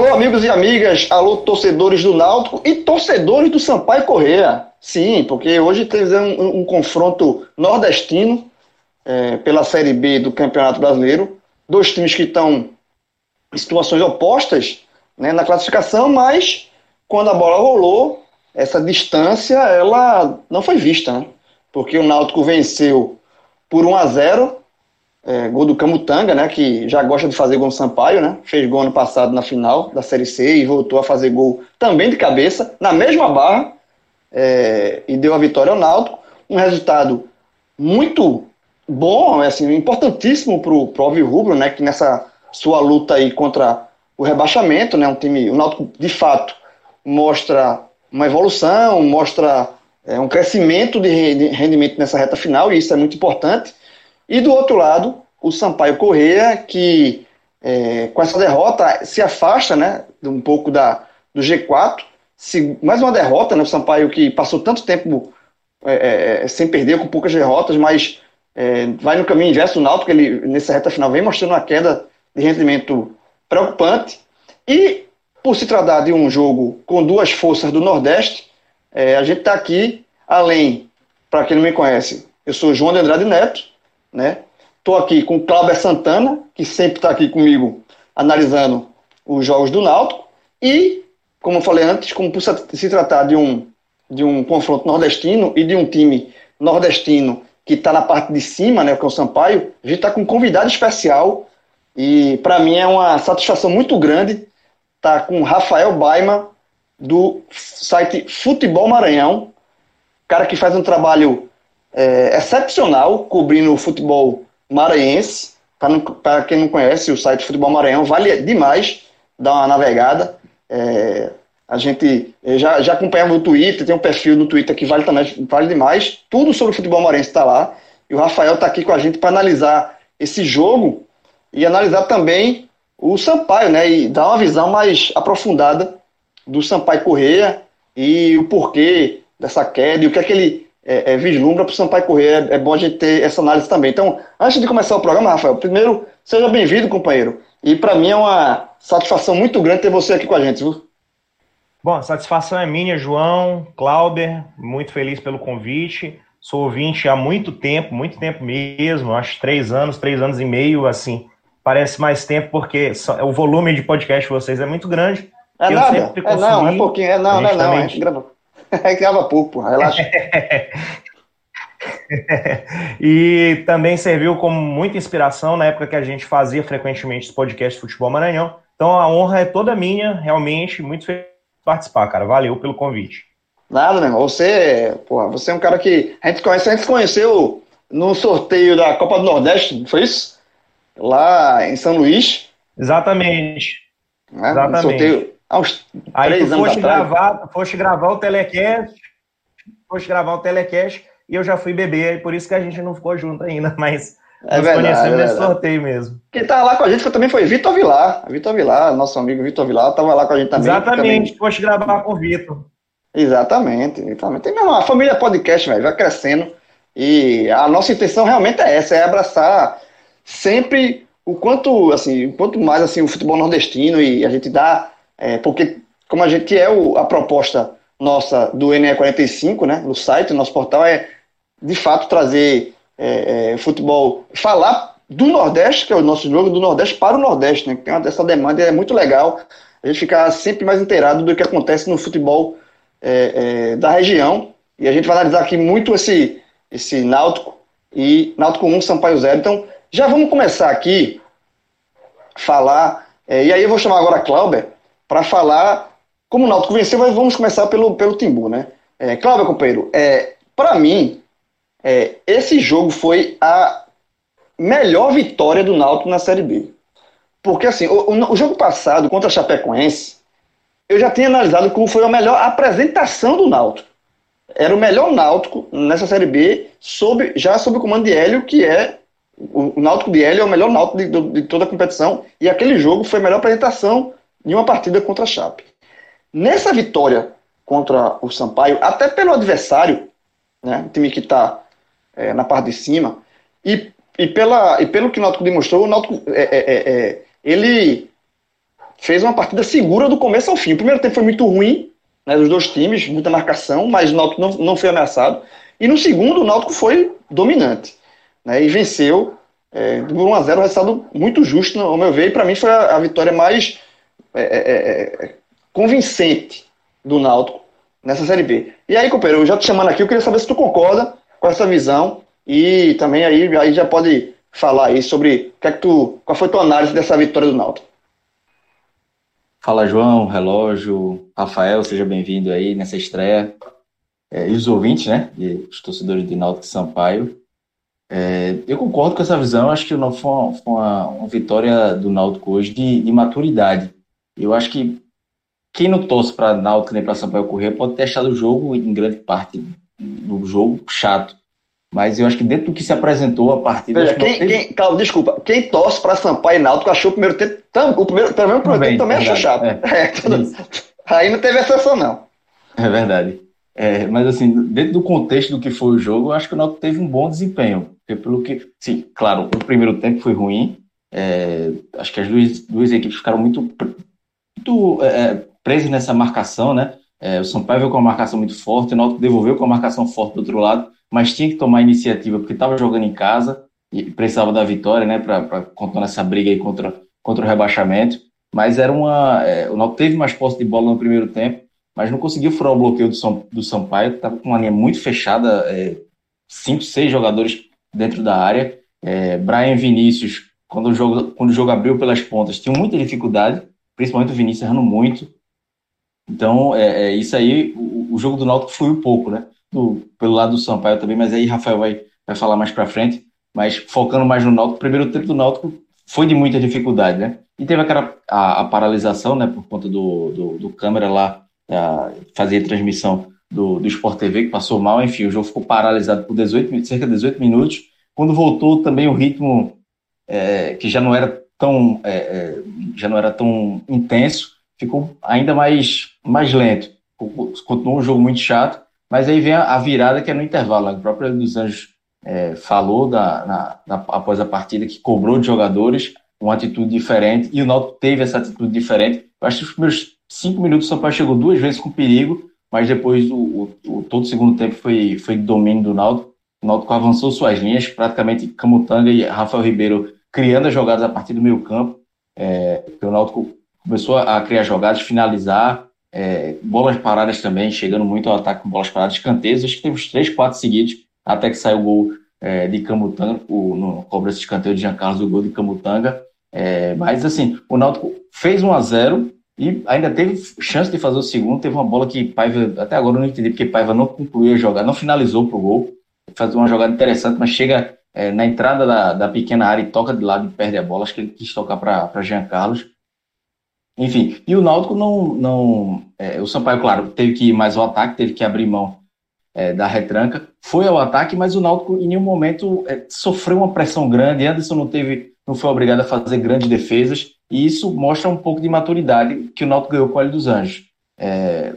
Alô, amigos e amigas, alô, torcedores do Náutico e torcedores do Sampaio Correia. Sim, porque hoje temos um, um confronto nordestino é, pela Série B do Campeonato Brasileiro. Dois times que estão em situações opostas né, na classificação, mas quando a bola rolou, essa distância ela não foi vista, né? Porque o Náutico venceu por 1 a 0 é, gol do Camutanga, né, que já gosta de fazer gol no Sampaio, né, fez gol ano passado na final da Série C e voltou a fazer gol também de cabeça, na mesma barra, é, e deu a vitória ao Náutico, um resultado muito bom, assim, importantíssimo para o Alvio Rubro, né, que nessa sua luta aí contra o rebaixamento, né, um time, o Náutico de fato mostra uma evolução, mostra é, um crescimento de rendimento nessa reta final, e isso é muito importante, e do outro lado, o Sampaio Correia, que é, com essa derrota se afasta né, um pouco da, do G4. Se, mais uma derrota, né, o Sampaio que passou tanto tempo é, é, é sem perder, com poucas derrotas, mas é, vai no caminho inverso do Náutico, ele nessa reta final vem mostrando uma queda de rendimento preocupante. E por se tratar de um jogo com duas forças do Nordeste, é, a gente está aqui, além, para quem não me conhece, eu sou João de Andrade Neto, né? Estou aqui com o Cláudio Santana, que sempre está aqui comigo analisando os jogos do Náutico. E, como eu falei antes, como por se tratar de um, de um confronto nordestino e de um time nordestino que está na parte de cima, né, que é o Sampaio, a gente está com um convidado especial. E para mim é uma satisfação muito grande estar tá com Rafael Baima, do site Futebol Maranhão, cara que faz um trabalho é, excepcional cobrindo o futebol maranhense. Para quem não conhece o site Futebol Maranhão, vale demais dar uma navegada. É, a gente já, já acompanhava o Twitter, tem um perfil no Twitter que vale também, vale demais. Tudo sobre o futebol maranhense está lá. E o Rafael está aqui com a gente para analisar esse jogo e analisar também o Sampaio, né? E dar uma visão mais aprofundada do Sampaio Correia e o porquê dessa queda e o que é que ele é, é, vislumbra para o Sampaio correr. É, é, bom a gente ter essa análise também. Então, antes de começar o programa, Rafael, primeiro, seja bem-vindo, companheiro. E para mim é uma satisfação muito grande ter você aqui com a gente, viu? Bom, a satisfação é minha, João, Clauber, muito feliz pelo convite. Sou ouvinte há muito tempo, muito tempo mesmo, acho três anos, três anos e meio, assim, parece mais tempo porque o volume de podcast de vocês é muito grande. É nada, é não, é pouquinho, é não, não é não, grava É que grava pouco, porra, relaxa. e também serviu como muita inspiração na época que a gente fazia frequentemente os podcasts Futebol Maranhão. Então a honra é toda minha, realmente, muito feliz de participar, cara. Valeu pelo convite. Nada, meu irmão. Você, porra, você é um cara que a gente conhece, a gente conheceu no sorteio da Copa do Nordeste, foi isso? Lá em São Luís. Exatamente. Né? Exatamente. sorteio há uns Aí três tu anos foste gravar, foste gravar o telecast, foste gravar o telecast e eu já fui beber, e por isso que a gente não ficou junto ainda, mas é nós verdade, conhecemos é sorteio mesmo. Quem tá lá com a gente também foi Vitor Vilar. Vitor Vilar, nosso amigo Vitor Vilar, tava lá com a gente também. Exatamente, também... foste gravar com o Vitor. Exatamente, exatamente. Tem uma família podcast, velho, vai crescendo. E a nossa intenção realmente é essa, é abraçar sempre o quanto, assim, quanto mais assim o futebol nordestino e a gente dá é, porque, como a gente é o, a proposta nossa do NE45, né, no site, no nosso portal, é de fato trazer é, é, futebol, falar do Nordeste, que é o nosso jogo, do Nordeste para o Nordeste, né, tem uma, essa demanda é muito legal, a gente ficar sempre mais inteirado do que acontece no futebol é, é, da região, e a gente vai analisar aqui muito esse, esse Náutico e Náutico 1, Sampaio 0. Então, já vamos começar aqui falar, é, e aí eu vou chamar agora a Clauber para falar como o Náutico venceu, mas vamos começar pelo, pelo Timbu, né? É, Cláudio, companheiro, é, para mim, é, esse jogo foi a melhor vitória do Náutico na Série B. Porque, assim, o, o, o jogo passado contra a Chapecoense, eu já tinha analisado como foi a melhor apresentação do Náutico. Era o melhor Náutico nessa Série B, sob, já sob o comando de Hélio, que é o, o Náutico de Hélio é o melhor Náutico de, de, de, toda a competição, e aquele jogo foi a melhor apresentação de uma partida contra a Chape. Nessa vitória contra o Sampaio, até pelo adversário, né, o time que está é, na parte de cima, e, e, pela, e pelo que o Náutico demonstrou, o Náutico, é, é, é, é ele fez uma partida segura do começo ao fim. O primeiro tempo foi muito ruim, né, dos dois times, muita marcação, mas o Náutico não, não foi ameaçado. E no segundo, o Náutico foi dominante né, e venceu é, por 1 a 0 um resultado muito justo, ao meu ver, e para mim foi a, a vitória mais é, é, é, é, convincente do Náutico nessa Série B. E aí, companheiro, eu já te chamando aqui, eu queria saber se tu concorda com essa visão e também aí, aí já pode falar aí sobre que é que tu, qual foi tua análise dessa vitória do Náutico. Fala, João, Relógio, Rafael, seja bem-vindo aí nessa estreia. É, e os ouvintes, né, e os torcedores de Náutico Sampaio. É, eu concordo com essa visão, acho que não foi uma, foi uma, uma vitória do Náutico hoje de, de, maturidade. Eu acho que quem não torce para Náutico nem para Sampaio correr pode ter achado o jogo, em grande parte do jogo, chato. Mas eu acho que dentro do que se apresentou a partida. Veja, quem, teve... quem, calma, desculpa, quem torce para Sampaio e Náutico achou o primeiro tempo. Tam, o primeiro, pelo menos o primeiro tempo também achou chato. É. É, tudo, aí não teve exceção, não. É verdade. É, mas assim, dentro do contexto do que foi o jogo, eu acho que o Náutico teve um bom desempenho. Porque pelo que, sim, claro, o primeiro tempo foi ruim. É, acho que as duas, duas equipes ficaram muito, muito é, presas nessa marcação, né? É, o Sampaio veio com uma marcação muito forte, o Náutico devolveu com uma marcação forte do outro lado, mas tinha que tomar iniciativa porque estava jogando em casa e precisava da vitória, né? Para contar nessa briga aí contra, contra o rebaixamento. Mas era uma. É, o Náutico teve mais posse de bola no primeiro tempo, mas não conseguiu furar o bloqueio do, São, do Sampaio, estava com uma linha muito fechada, é, cinco, seis jogadores dentro da área. É, Brian Vinícius, quando o, jogo, quando o jogo abriu pelas pontas, tinha muita dificuldade, principalmente o Vinícius errando muito. Então, é, é isso aí, o, o, jogo do Náutico um pouco, né? Do, pelo lado do Sampaio também, mas aí Rafael vai, vai falar mais para frente. Mas focando mais no Náutico, o primeiro tempo do Náutico foi de muita dificuldade, né? E teve aquela a, a paralisação, né, por conta do, do, do câmera lá a, fazer transmissão do, do Sport TV, que passou mal, enfim, o jogo ficou paralisado por 18, cerca de 18 minutos. Quando voltou também o ritmo é, que já não era tão é, é, já não era tão intenso, ficou ainda mais, mais lento. Continuou um jogo muito chato, mas aí vem a, a virada que é no intervalo. Né? O próprio dos Anjos é, falou da, na, após a partida que cobrou de jogadores uma atitude diferente e o Náutico teve essa atitude diferente. Eu acho que os primeiros cinco minutos o Paulo chegou duas vezes com perigo, mas depois o, o, o, todo o segundo tempo foi, foi domínio do Náutico. O Náutico avançou suas linhas, praticamente Camutanga e Rafael Ribeiro criando as jogadas a partir do meio campo. É, o Náutico começou a criar jogadas, finalizar, é, bolas paradas também, chegando muito ao ataque com bolas paradas, escanteios. Acho que teve uns três, quatro seguidos, até que saiu o gol é, de Camutanga, o, no cobra esse escanteio de Jean Carlos, o gol de Camutanga. É, mas assim, o Náutico fez 1 a 0 e ainda teve chance de fazer o segundo. Teve uma bola que Paiva, até agora eu não entendi porque Paiva não concluiu a jogada, não finalizou para o gol. Faz uma jogada interessante, mas chega é, na entrada da, da, pequena área e toca de lado e perde a bola. Acho que ele quis tocar para Jean Carlos. Enfim, e o Náutico não. não é, o Sampaio, claro, teve que ir mais ao ataque, teve que abrir mão é, da retranca. Foi ao ataque, mas o Náutico em nenhum momento é, sofreu uma pressão grande. Anderson não teve, não foi obrigado a fazer grandes defesas. E isso mostra um pouco de maturidade que o Náutico ganhou com o Hélio dos Anjos. É,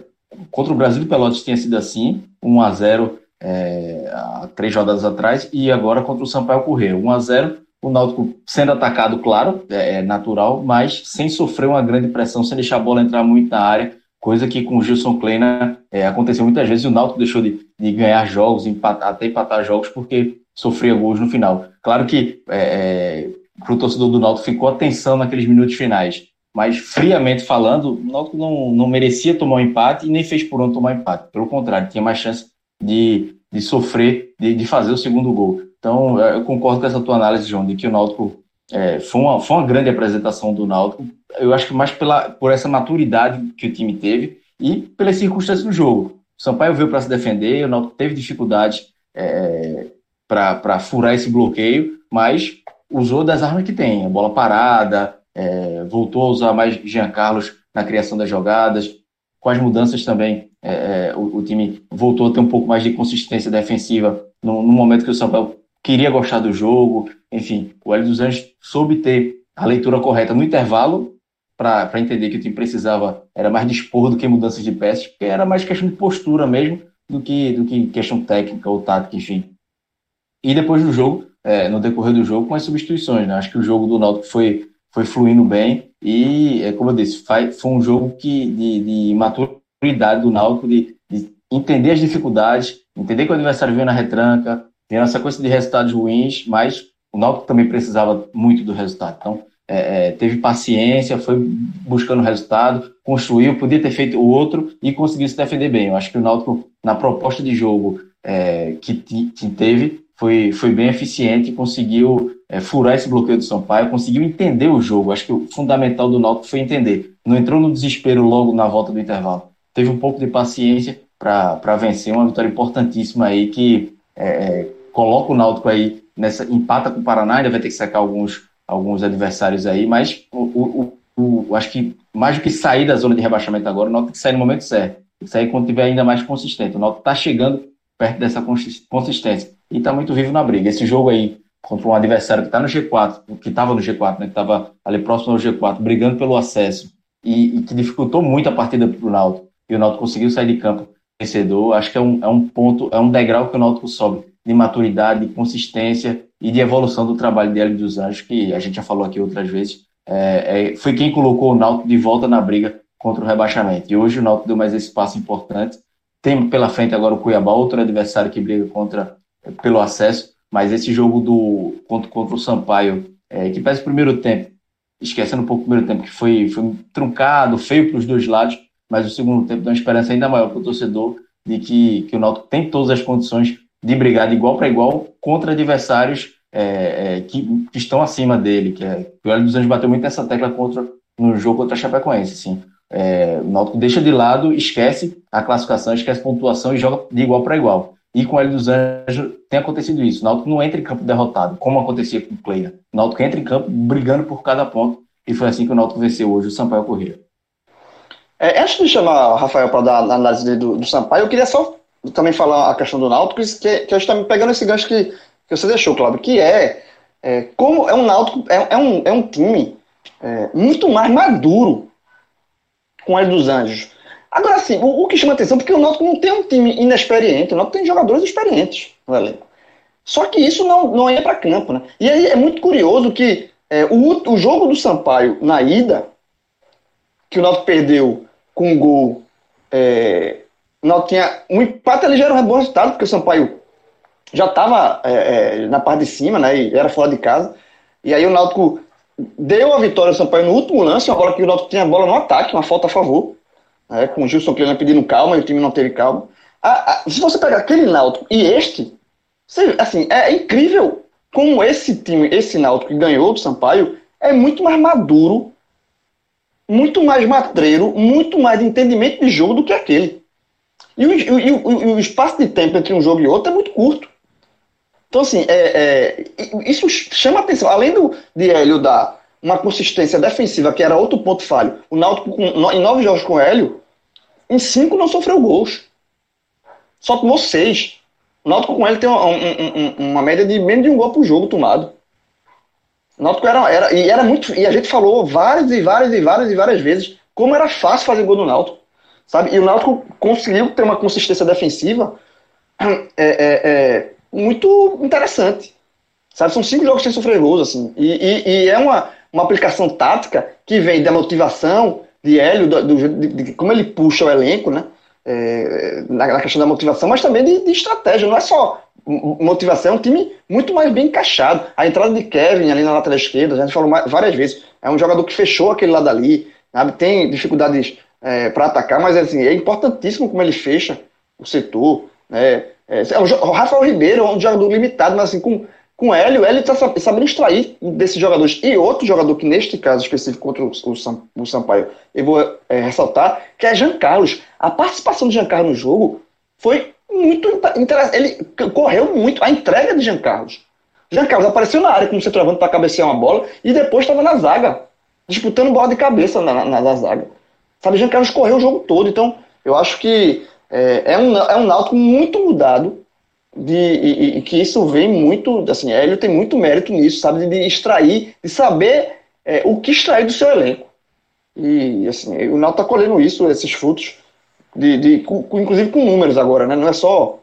contra o Brasil de Pelotas tinha sido assim, 1 a 0 é, há três rodadas atrás, e agora contra o Sampaio Correia, 1 a 0 o Náutico sendo atacado, claro, é, é, natural, mas sem sofrer uma grande pressão, sem deixar a bola entrar muito na área, coisa que com o Gilson Kleina é, aconteceu muitas vezes, e o Náutico deixou de, de ganhar jogos, empatar, até empatar jogos, porque sofria gols no final. Claro que é, é para o torcedor do Náutico ficou atenção naqueles minutos finais. Mas, friamente falando, o Náutico não, não merecia tomar um empate e nem fez por onde tomar um empate. Pelo contrário, tinha mais chance de, de sofrer, de, de fazer o segundo gol. Então, é, eu concordo com essa tua análise, João, de que o Náutico é, foi, uma, foi uma grande apresentação do Náutico. Eu acho que mais pela, por essa maturidade que o time teve e pelas circunstâncias do jogo. O Sampaio veio para se defender, o Náutico teve dificuldade é, para furar esse bloqueio, mas usou das armas que tem, a bola parada, é, voltou a usar mais Jean Carlos na criação das jogadas, com as mudanças também, é, é, o, o, time voltou a ter um pouco mais de consistência defensiva no, no momento que o Sampaio queria gostar do jogo, enfim, o Hélio dos Anjos soube ter a leitura correta no intervalo para entender que o time precisava, era mais dispor do que mudanças de peças, porque era mais questão de postura mesmo do que, do que questão técnica ou tática, enfim. E depois do jogo, é, no decorrer do jogo, com as substituições, né? Acho que o jogo do Náutico foi, foi fluindo bem e, é, como eu disse, foi, foi um jogo que, de, de maturidade do Náutico, de, de entender as dificuldades, entender que o adversário veio na retranca, tem uma sequência de resultados ruins, mas o Náutico também precisava muito do resultado. Então, é, é, teve paciência, foi buscando resultado, construiu, podia ter feito o outro e conseguiu se defender bem. Eu acho que o Náutico, na proposta de jogo é, que, que teve, foi, foi bem eficiente e conseguiu é, furar esse bloqueio do Sampaio, conseguiu entender o jogo. Acho que o fundamental do Náutico foi entender. Não entrou no desespero logo na volta do intervalo. Teve um pouco de paciência para vencer uma vitória importantíssima aí que é, é, coloca o Náutico aí nessa empata com o Paraná, ainda vai ter que sacar alguns, alguns adversários aí, mas o, o, o, acho que mais do que sair da zona de rebaixamento agora, o Náutico tem que sair no momento certo. Tem que sair quando tiver ainda mais consistente. O Náutico está chegando perto dessa consistência e está muito vivo na briga. Esse jogo aí contra um adversário que está no G4, que estava no G4, né, que estava ali próximo ao G4, brigando pelo acesso e, e que dificultou muito a partida para o Náutico, e o Náutico conseguiu sair de campo vencedor, acho que é um, é um ponto, é um degrau que o Náutico sobe de maturidade, de consistência e de evolução do trabalho de Hélio dos Anjos, que a gente já falou aqui outras vezes, é, é, foi quem colocou o Náutico de volta na briga contra o rebaixamento. E hoje o Náutico deu mais esse passo importante. Tem pela frente agora o Cuiabá, outro adversário que briga contra pelo acesso, mas esse jogo do contra, contra o Sampaio, é, que faz o primeiro tempo, esquecendo um pouco o primeiro tempo, que foi, foi truncado, feio para os dois lados, mas o segundo tempo dá uma esperança ainda maior para o torcedor de que, que o Náutico tem todas as condições de brigar de igual para igual contra adversários é, é, que, que, estão acima dele, que é, o Hélio dos Anjos bateu muito nessa tecla contra, no jogo contra a Chapecoense, assim. É, o Náutico deixa de lado, esquece a classificação, esquece a pontuação e joga de igual para igual. E com o Hélio dos Anjos tem acontecido isso. O Náutico não entra em campo derrotado, como acontecia com o Kleina. O Náutico entra em campo brigando por cada ponto. E foi assim que o Náutico venceu hoje o Sampaio Corrêa. É, antes de chamar o Rafael para dar a análise do, do Sampaio, eu queria só também falar a questão do Náutico, que, que a gente está pegando esse gancho que, que você deixou, Cláudio, que é, é como é um Náutico, é, é, um, é um time é, muito mais maduro com o Hélio dos Anjos. Agora, sim, o, o, que chama atenção, porque o Náutico não tem um time inexperiente, o Náutico tem jogadores experientes no elenco. Só que isso não, não ia para campo, né? E aí é muito curioso que é, o, o jogo do Sampaio na ida, que o Náutico perdeu com um gol. É, o Náutico tinha um empate ali já era um bom resultado, porque o Sampaio já estava é, é, na parte de cima, né? E era fora de casa. E aí o Náutico deu a vitória ao Sampaio no último lance, uma bola que o Náutico tinha a bola no ataque, uma falta a favor né, com o Gilson Kleina pedindo calma e o time não teve calma. se você pegar aquele Náutico e este, você, assim, é incrível como esse time, esse Náutico que ganhou do Sampaio, é muito mais maduro, muito mais matreiro, muito mais entendimento de jogo do que aquele. E o, e o, o espaço de tempo entre um jogo e outro é muito curto. Então, assim, é, é, isso chama atenção. Além do, de Hélio dar uma consistência defensiva, que era outro ponto falho, o Náutico, em nove jogos com Hélio, em cinco não sofreu gols. Só tomou seis. O Náutico com ele tem um, um, uma média de menos de um gol por jogo tomado. Náutico era, era, e era muito. E a gente falou várias e várias e várias e várias vezes como era fácil fazer gol no Náutico. Sabe? E o Náutico conseguiu ter uma consistência defensiva é, é, é, muito interessante. Sabe? São cinco jogos sem sofrer gols, assim. E, e, e, é uma, uma aplicação tática que vem da motivação, de Hélio, do, do, de, de, como ele puxa o elenco, né? É, na, na, questão da motivação, mas também de, de, estratégia. Não é só motivação, é um time muito mais bem encaixado. A entrada de Kevin ali na lateral esquerda, a gente falou várias vezes, é um jogador que fechou aquele lado ali, sabe? tem dificuldades é, para atacar, mas assim, é importantíssimo como ele fecha o setor. Né? É, É, o Rafael Ribeiro é um jogador limitado, mas assim, com, com o Hélio, o Hélio está sabendo extrair desses jogadores. E outro jogador que, neste caso específico contra o, o, o Sampaio, eu vou é, ressaltar, que é Jean Carlos. A participação de Jean Carlos no jogo foi muito interessante. Ele correu muito. A entrega de Jean Carlos. Jean Carlos apareceu na área como centroavante para cabecear uma bola e depois estava na zaga, disputando bola de cabeça na, na, na zaga. Sabe, Jean Carlos correu o jogo todo. Então, eu acho que é, é um, é um Náutico muito mudado de, e, e, que isso vem muito, assim, Hélio tem muito mérito nisso, sabe, de extrair, de saber é, o que extrair do seu elenco. E, assim, o Náutico está colhendo isso, esses frutos, de, de, com, inclusive com números agora, né? Não é só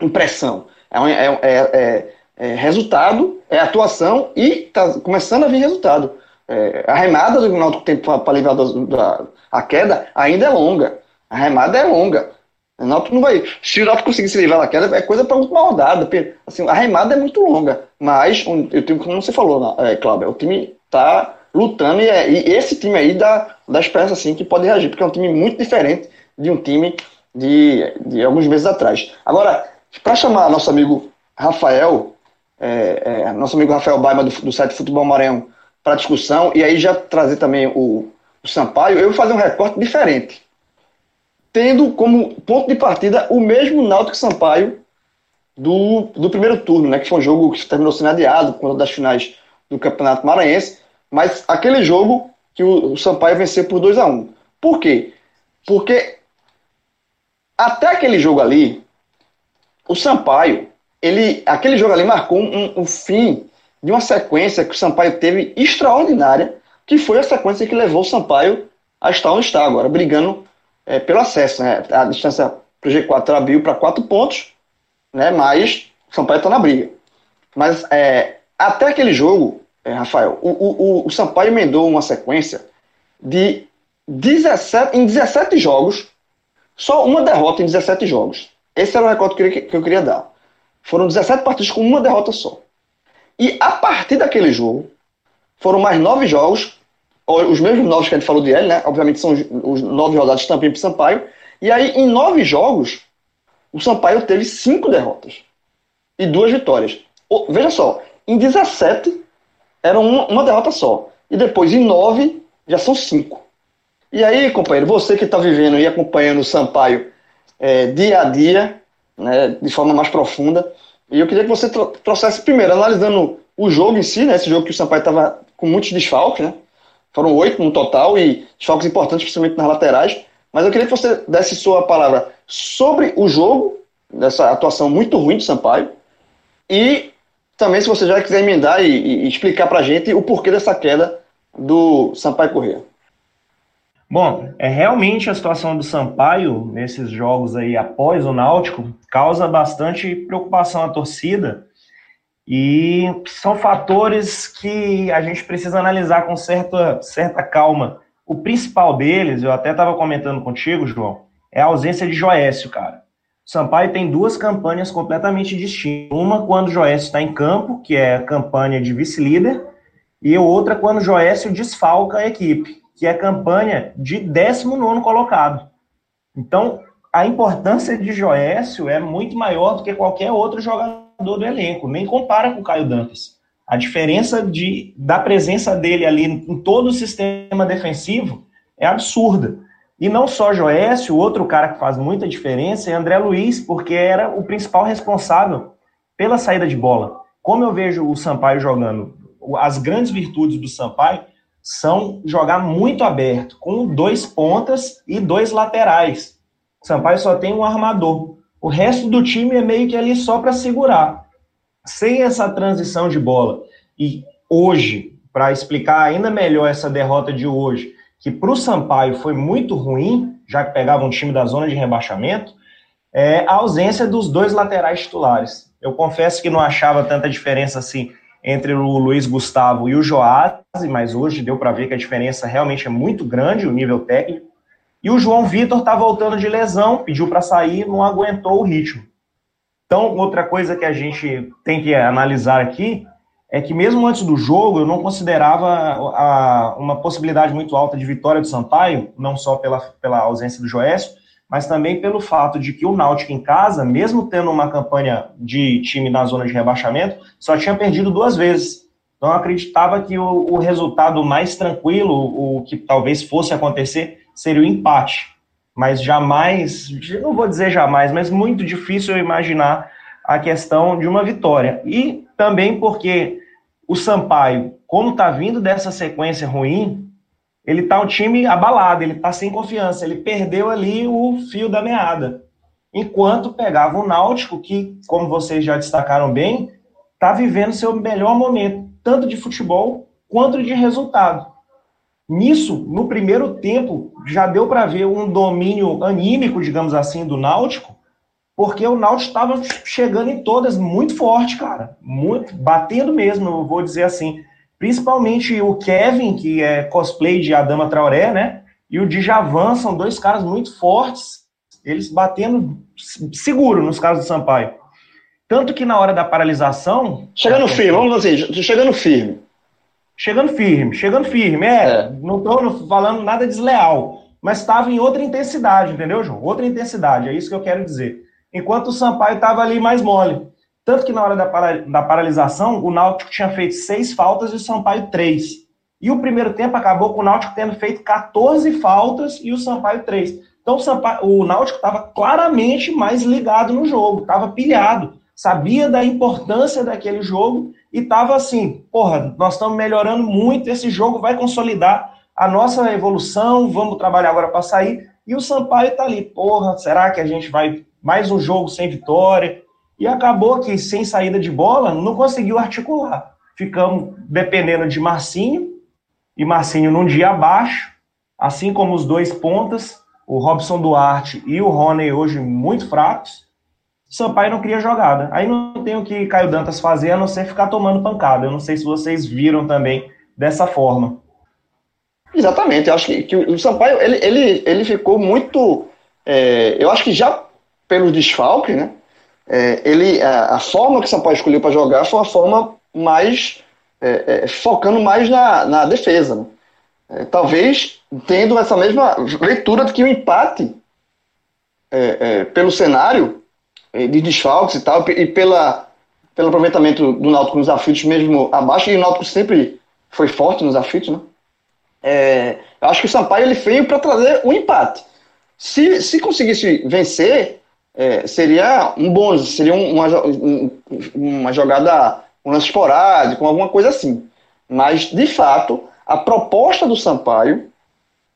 impressão, é, é, é, é, é resultado, é atuação e está começando a vir resultado. É, a remada do Náutico tem para livrar da, da, a queda ainda é longa. A remada é longa. O Náutico não vai. Se o Náutico conseguir se livrar da queda, é coisa para última rodada. Assim, a remada é muito longa. Mas, eu tenho, como você falou, é, Cláudio, o time está lutando e, é, e, esse time aí dá, dá esperança assim, que pode reagir, porque é um time muito diferente de um time de, de alguns meses atrás. Agora, para chamar nosso amigo Rafael, é, é, nosso amigo Rafael Baima do, do site Futebol Maranhão para discussão, e aí já trazer também o, o Sampaio, eu vou fazer um recorte diferente tendo como ponto de partida o mesmo Náutico Sampaio do, do primeiro turno, né, que foi um jogo que terminou sendo adiado por conta das finais do Campeonato Maranhense, mas aquele jogo que o, o Sampaio venceu por 2 a 1 um. Por quê? Porque até aquele jogo ali, o Sampaio, ele, aquele jogo ali marcou um, um fim de uma sequência que o Sampaio teve extraordinária, que foi a sequência que levou o Sampaio a estar onde está agora, brigando é, pelo acesso. Né? A distância para o G4 abriu para quatro pontos, né? mas o Sampaio está na briga. Mas é, até aquele jogo, é, Rafael, o, o, o Sampaio emendou uma sequência de 17, em 17 jogos, só uma derrota em 17 jogos. Esse era o recorde que eu, queria, que eu queria dar. Foram 17 partidas com uma derrota só. E a partir daquele jogo, foram mais nove jogos os mesmos nove que a gente falou de ele, né? Obviamente são os, nove rodados de Tampinha para Sampaio. E aí, em nove jogos, o Sampaio teve cinco derrotas e duas vitórias. Veja só, em 17 era uma, derrota só. E depois, em nove, já são cinco. E aí, companheiro, você que está vivendo e acompanhando o Sampaio é, dia a dia, né, de forma mais profunda, e eu queria que você trouxesse primeiro, analisando o jogo em si, né, esse jogo que o Sampaio estava com muitos desfalques, né? Foram oito no total e choques importantes, principalmente nas laterais. Mas eu queria que você desse sua palavra sobre o jogo, dessa atuação muito ruim de Sampaio, e também se você já quiser emendar e, e explicar para a gente o porquê dessa queda do Sampaio Corrêa. Bom, é realmente a situação do Sampaio nesses jogos aí após o Náutico causa bastante preocupação à torcida, e são fatores que a gente precisa analisar com certa, certa calma. O principal deles, eu até estava comentando contigo, João, é a ausência de Joécio, cara. O Sampaio tem duas campanhas completamente distintas. Uma quando o Joécio está em campo, que é a campanha de vice-líder, e outra quando o Joécio desfalca a equipe, que é a campanha de 19 colocado. Então, a importância de Joécio é muito maior do que qualquer outro jogador do elenco, nem compara com o Caio Dantas. A diferença de, da presença dele ali em todo o sistema defensivo é absurda. E não só Joécio, outro cara que faz muita diferença é André Luiz, porque era o principal responsável pela saída de bola. Como eu vejo o Sampaio jogando, as grandes virtudes do Sampaio são jogar muito aberto, com dois pontas e dois laterais. Sampaio só tem um armador. O resto do time é meio que ali só para segurar. Sem essa transição de bola. E hoje, para explicar ainda melhor essa derrota de hoje, que para o Sampaio foi muito ruim, já que pegava um time da zona de rebaixamento, é a ausência dos dois laterais titulares. Eu confesso que não achava tanta diferença assim entre o Luiz Gustavo e o Joás, mas hoje deu para ver que a diferença realmente é muito grande, o nível técnico. E o João Vitor está voltando de lesão, pediu para sair, não aguentou o ritmo. Então, outra coisa que a gente tem que analisar aqui é que mesmo antes do jogo eu não considerava a, uma possibilidade muito alta de vitória do Sampaio, não só pela, pela ausência do Joécio, mas também pelo fato de que o Náutico em casa, mesmo tendo uma campanha de time na zona de rebaixamento, só tinha perdido duas vezes. Então eu acreditava que o, o resultado mais tranquilo, o que talvez fosse acontecer, seria o empate. Mas jamais, não vou dizer jamais, mas muito difícil eu imaginar a questão de uma vitória. E também porque o Sampaio, como está vindo dessa sequência ruim, ele está um time abalado, ele está sem confiança, ele perdeu ali o fio da meada. Enquanto pegava o Náutico, que, como vocês já destacaram bem, está vivendo seu melhor momento, tanto de futebol quanto de resultado. Nisso, no primeiro tempo, já deu para ver um domínio anímico, digamos assim, do Náutico, porque o Náutico estava chegando em todas muito forte, cara, muito batendo mesmo, vou dizer assim. Principalmente o Kevin, que é cosplay de Adama Traoré, né? E o Djavan são dois caras muito fortes, eles batendo seguro nos casos do Sampaio. Tanto que na hora da paralisação. Chegando é, firme, vamos dizer, chegando firme. Chegando firme, chegando firme. É, é. não estou falando nada desleal, mas estava em outra intensidade, entendeu, João? Outra intensidade, é isso que eu quero dizer. Enquanto o Sampaio estava ali mais mole. Tanto que na hora da, para, da paralisação, o Náutico tinha feito seis faltas e o Sampaio três. E o primeiro tempo acabou com o Náutico tendo feito 14 faltas e o Sampaio três. Então o, Sampaio, o Náutico estava claramente mais ligado no jogo, estava pilhado, sabia da importância daquele jogo e estava assim, porra, nós estamos melhorando muito, esse jogo vai consolidar a nossa evolução, vamos trabalhar agora para sair. E o Sampaio está ali, porra, será que a gente vai mais um jogo sem vitória? E acabou que, sem saída de bola, não conseguiu articular. Ficamos dependendo de Marcinho, e Marcinho num dia abaixo, assim como os dois pontas, o Robson Duarte e o Rony hoje muito fracos. Sampaio não cria jogada. Aí não tem o que Caio Dantas fazer a não ser ficar tomando pancada. Eu não sei se vocês viram também dessa forma. Exatamente, eu acho que, que o Sampaio ele, ele, ele ficou muito. É, eu acho que já pelos desfalques, né? É, ele, a, a, forma que o São Paulo escolheu para jogar foi uma forma mais é, é, focando mais na, na defesa. Né? É, talvez tendo essa mesma leitura de que o empate é, é, pelo cenário de desfalques e tal, e pela, pelo aproveitamento do Náutico nos aflitos mesmo abaixo, e o Náutico sempre foi forte nos aflitos, né? eu acho que o Sampaio ele veio para trazer um empate. Se, se conseguisse vencer, é, seria um bônus, seria uma, uma jogada, um lance esporádico, alguma coisa assim. Mas, de fato, a proposta do Sampaio,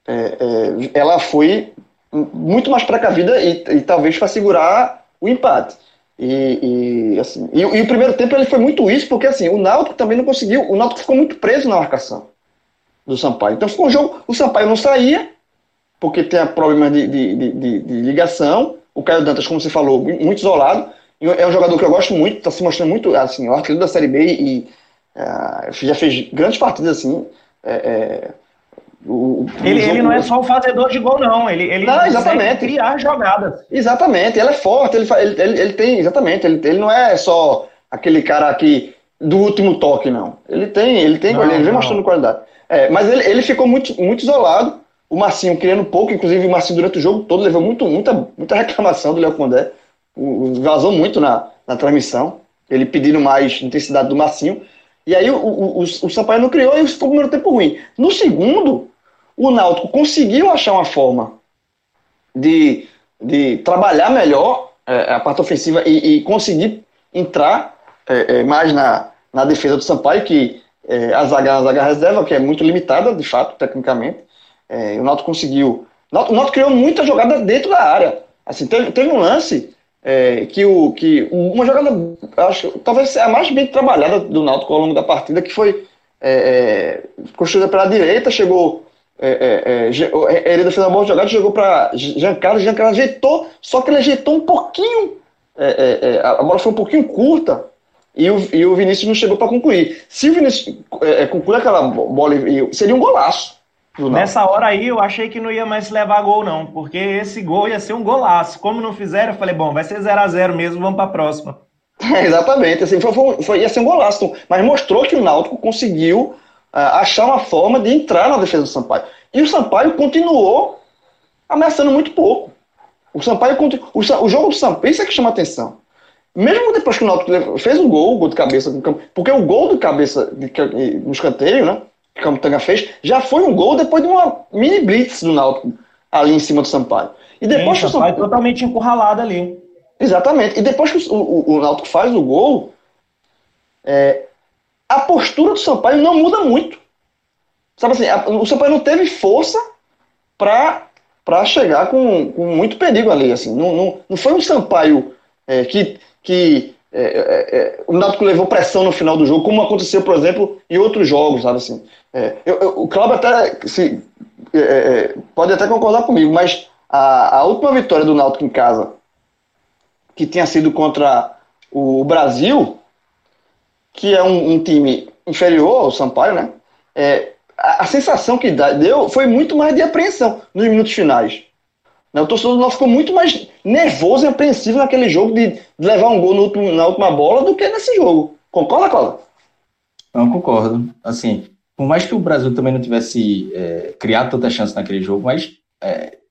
é, é, ela foi muito mais precavida e, e talvez para segurar o empate. E, e, assim, e, e, o primeiro tempo ele foi muito isso, porque assim, o Náutico também não conseguiu, o Náutico ficou muito preso na marcação do Sampaio. Então ficou um jogo, o Sampaio não saía, porque tem problema de, de, de, de ligação, o Caio Dantas, como você falou, muito isolado. É um jogador que eu gosto muito, está se mostrando muito, assim, o artilheiro da Série B e uh, já fez grandes partidas, assim. É, é, o, ele, ele não é só o fazedor de gol, não. Ele, ele não, exatamente. criar jogadas. Exatamente, ele é forte, ele, ele, ele, ele tem, exatamente, ele, ele não é só aquele cara que do último toque, não. Ele tem, ele tem, não, ele vem mostrando qualidade. É, mas ele, ele ficou muito, muito isolado. O Marcinho criando pouco, inclusive o Marcinho durante o jogo todo levou muito, muita, muita reclamação do Léo Condé. Vazou muito na, na transmissão. Ele pedindo mais intensidade do Marcinho. E aí o, o, o, o Sampaio não criou e ficou o primeiro tempo ruim. No segundo, o Náutico conseguiu achar uma forma de, de trabalhar melhor é, a parte ofensiva e, e conseguir entrar é, é, mais na, na defesa do Sampaio, que é, a, zaga, a zaga reserva, que é muito limitada, de fato, tecnicamente. É, o Náutico conseguiu. O Náutico criou muita jogada dentro da área. Assim, teve, teve um lance é, que, o, que uma jogada, acho talvez a mais bem trabalhada do Náutico ao longo da partida, que foi é, é construída pela direita, chegou. É, é, Hereda fez uma boa jogada, jogou para Giancarlo, Giancarlo ajeitou, só que ele ajeitou um pouquinho, a bola foi um pouquinho curta, e o, e o Vinícius não chegou para concluir. Se o Vinícius concluir aquela bola, seria um golaço. Nessa hora aí eu achei que não ia mais levar gol, não, porque esse gol ia ser um golaço. Como não fizeram, eu falei, bom, vai ser 0 a 0 mesmo, vamos para a próxima. É, exatamente, assim, foi, foi, foi, ia ser um golaço, mas mostrou que o Náutico conseguiu uh, achar uma forma de entrar na defesa do Sampaio. E o Sampaio continuou ameaçando muito pouco. O Sampaio o, o jogo do Sampaio, isso é que chama atenção. Mesmo depois que o Náutico fez um gol, gol de cabeça, porque o gol de cabeça de, no escanteio, né? Que o Camutanga fez, já foi um gol depois de uma mini blitz do Náutico ali em cima do Sampaio. E depois Sim, o Sampaio totalmente encurralado ali. Exatamente. E depois que o, o, o Náutico faz o gol, é, a postura do Sampaio não muda muito. Sabe assim, a, o Sampaio não teve força para chegar com, com muito perigo ali. Assim. Não, não, não foi um Sampaio é, que, que é, é, é, o Náutico levou pressão no final do jogo, como aconteceu, por exemplo, em outros jogos, sabe assim. É, eu, eu, o Cláudio até se, é, pode até concordar comigo, mas a, a última vitória do Náutico em casa, que tinha sido contra o Brasil, que é um, um time inferior ao Sampaio, né? É, a, a, sensação que deu foi muito mais de apreensão nos minutos finais. Né? O torcedor não ficou muito mais nervoso e apreensivo naquele jogo de, levar um gol último, na última bola do que nesse jogo. Concorda, Cláudio? Não concordo. Assim, por mais que o Brasil também não tivesse é, criado tanta chance naquele jogo, mas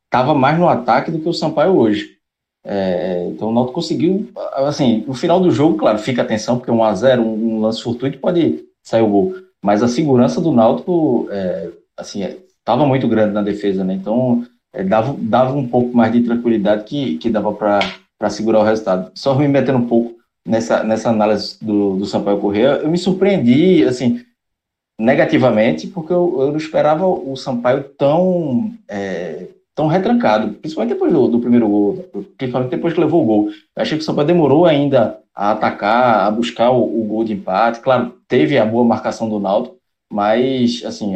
estava é, mais no ataque do que o Sampaio hoje. É, então o Náutico conseguiu, assim, no final do jogo, claro, fica atenção, porque 1 a 0 um, um lance fortuito pode sair o gol. Mas a segurança do Náutico, é, assim, estava é, muito grande na defesa, né? Então é, dava, dava um pouco mais de tranquilidade que, que dava para segurar o resultado. Só me metendo um pouco nessa, nessa análise do, do Sampaio Corrêa, eu me surpreendi, assim, negativamente, porque eu, eu não esperava o Sampaio tão é, tão retrancado, principalmente depois do, do, primeiro gol, principalmente depois que levou o gol. Eu achei que o Sampaio demorou ainda a atacar, a buscar o, o gol de empate. Claro, teve a boa marcação do Naldo, mas assim,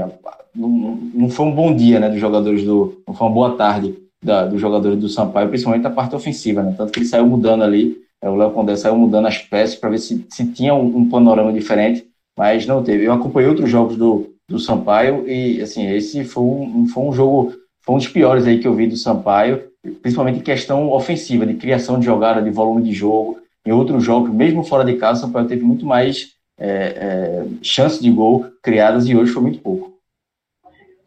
não, foi um bom dia, né, dos jogadores do, não foi uma boa tarde da, dos jogadores do Sampaio, principalmente a parte ofensiva, né? Tanto que ele saiu mudando ali, é, o Léo Condé saiu mudando as peças para ver se, se tinha um, um, panorama diferente, mas não teve. Eu acompanhei outros jogos do, do Sampaio e assim, esse foi um, foi um jogo foi um dos piores aí que eu vi do Sampaio, principalmente em questão ofensiva, de criação de jogada, de volume de jogo. Em outros jogos, mesmo fora de casa, o Sampaio teve muito mais é, é, chances de gol criadas e hoje foi muito pouco.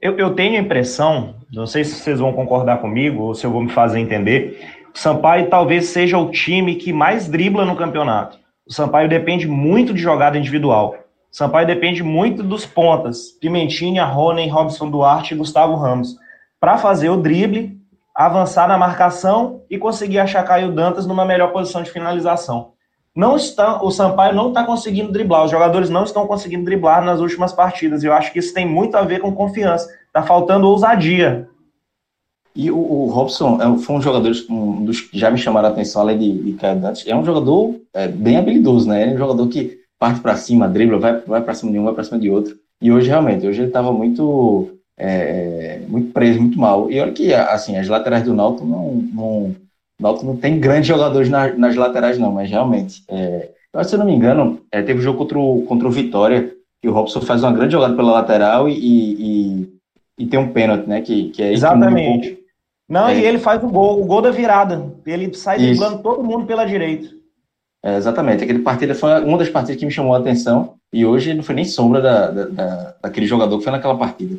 Eu, eu, tenho a impressão, não sei se vocês vão concordar comigo ou se eu vou me fazer entender, o Sampaio talvez seja o time que mais dribla no campeonato. O Sampaio depende muito de jogada individual. O Sampaio depende muito dos pontas, Pimentinha, Rony, Robson Duarte e Gustavo Ramos para fazer o drible, avançar na marcação e conseguir achar Caio Dantas numa melhor posição de finalização. Não está, o Sampaio não está conseguindo driblar, os jogadores não estão conseguindo driblar nas últimas partidas. E eu acho que isso tem muito a ver com confiança. Está faltando ousadia. E o, o Robson é, foi um jogador, um dos que já me chamaram a atenção, além de, de Caio Dantas, é um jogador é, bem habilidoso, né? É um jogador que parte para cima, dribla, vai, vai para cima de um, vai para cima de outro. E hoje, realmente, hoje ele estava muito é, muito preso, muito mal. E olha que, assim, as laterais do Náutico não, não, Náutico não tem grandes jogadores na, nas laterais, não, mas realmente, é, se eu não me engano, é, teve um jogo contra o, contra o Vitória, que o Robson faz uma grande jogada pela lateral e, e, e tem um pênalti, né, que, que é Exatamente. Que não, é. e ele faz o gol, o gol da virada. Ele sai driblando todo mundo pela direita. É, exatamente. Aquele partida foi uma das partidas que me chamou a atenção e hoje não foi nem sombra da, da, da, daquele jogador que foi naquela partida.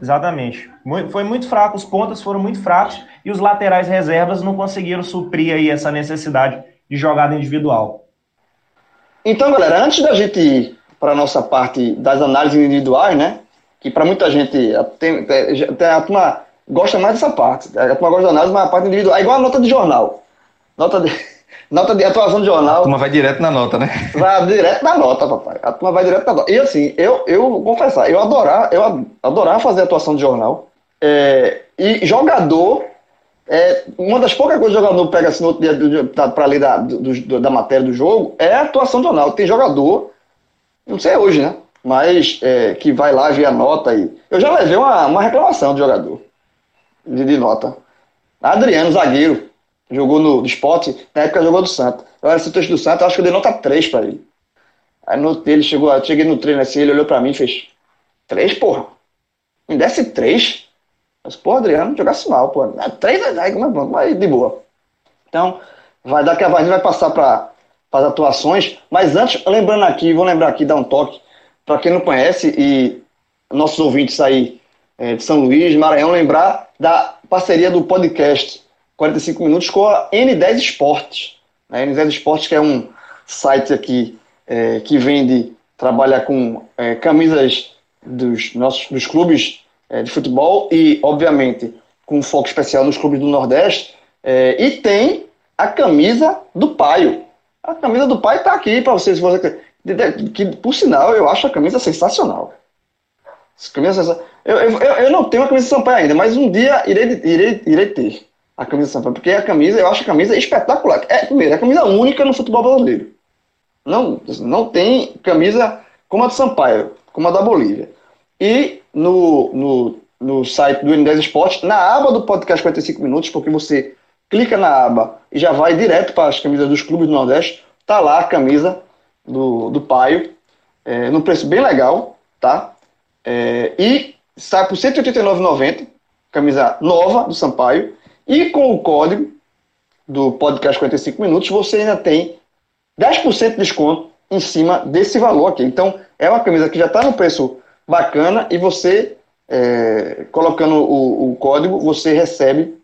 Exatamente. Foi muito fraco, os pontas foram muito fracos e os laterais reservas não conseguiram suprir aí essa necessidade de jogada individual. Então, galera, antes da gente ir para a nossa parte das análises individuais, né? Que para muita gente tem, tem, a turma gosta mais dessa parte. A turma gosta da análise, mas a parte individual é igual a nota de jornal. Nota de Nota de atuação de jornal. A turma vai direto na nota, né? Vai direto na nota, papai. A turma vai direto na nota. E assim, eu, eu vou confessar, eu adorava, eu adorava fazer atuação de jornal. É, e jogador, é, uma das poucas coisas que o jogador pega assim no outro dia para ler da, do, da matéria do jogo é a atuação de jornal. Tem jogador, não sei hoje, né? Mas é, que vai lá ver a nota aí. Eu já levei uma, uma reclamação de jogador de, de nota. Adriano, zagueiro jogou no, no esporte, na época jogou do Santos. Eu era setorista do Santos, eu acho que eu dei nota 3 pra ele. Aí no ele chegou, eu cheguei no treino assim, ele olhou pra mim e fez: 3, porra? Me desse 3? Mas, pô, Adriano, jogasse mal, pô. 3 é, é, mas de boa. Então, vai dar que a vai passar para as atuações. Mas antes, lembrando aqui, vou lembrar aqui, dar um toque, para quem não conhece e nossos ouvintes aí é, de São Luís, Maranhão, lembrar da parceria do podcast 45 minutos com a N10 Esportes. A N10 Esportes que é um site aqui é, que vende, trabalha com é, camisas dos nossos dos clubes é, de futebol e, obviamente, com foco especial nos clubes do Nordeste. É, e tem a camisa do Paio. A camisa do Paio está aqui para vocês. Você, que, por sinal, eu acho a camisa sensacional. Camisa, eu, eu, eu não tenho a camisa de Sampaio ainda, mas um dia irei, irei, irei ter a camisa Sampaio, porque a camisa, eu acho a camisa espetacular. É, primeiro, é a camisa única no futebol brasileiro. Não, não tem camisa como a do Sampaio, como a da Bolívia. E no, no, no site do N10 Esportes, na aba do podcast 45 minutos, porque você clica na aba e já vai direto para as camisas dos clubes do Nordeste, tá lá a camisa do, do Paio, é, num preço bem legal, tá? É, e sai por R$ 189,90, camisa nova do Sampaio, e com o código do podcast 45 minutos, você ainda tem 10% de desconto em cima desse valor aqui. Então, é uma camisa que já está no preço bacana e você, é, colocando o, o, código, você recebe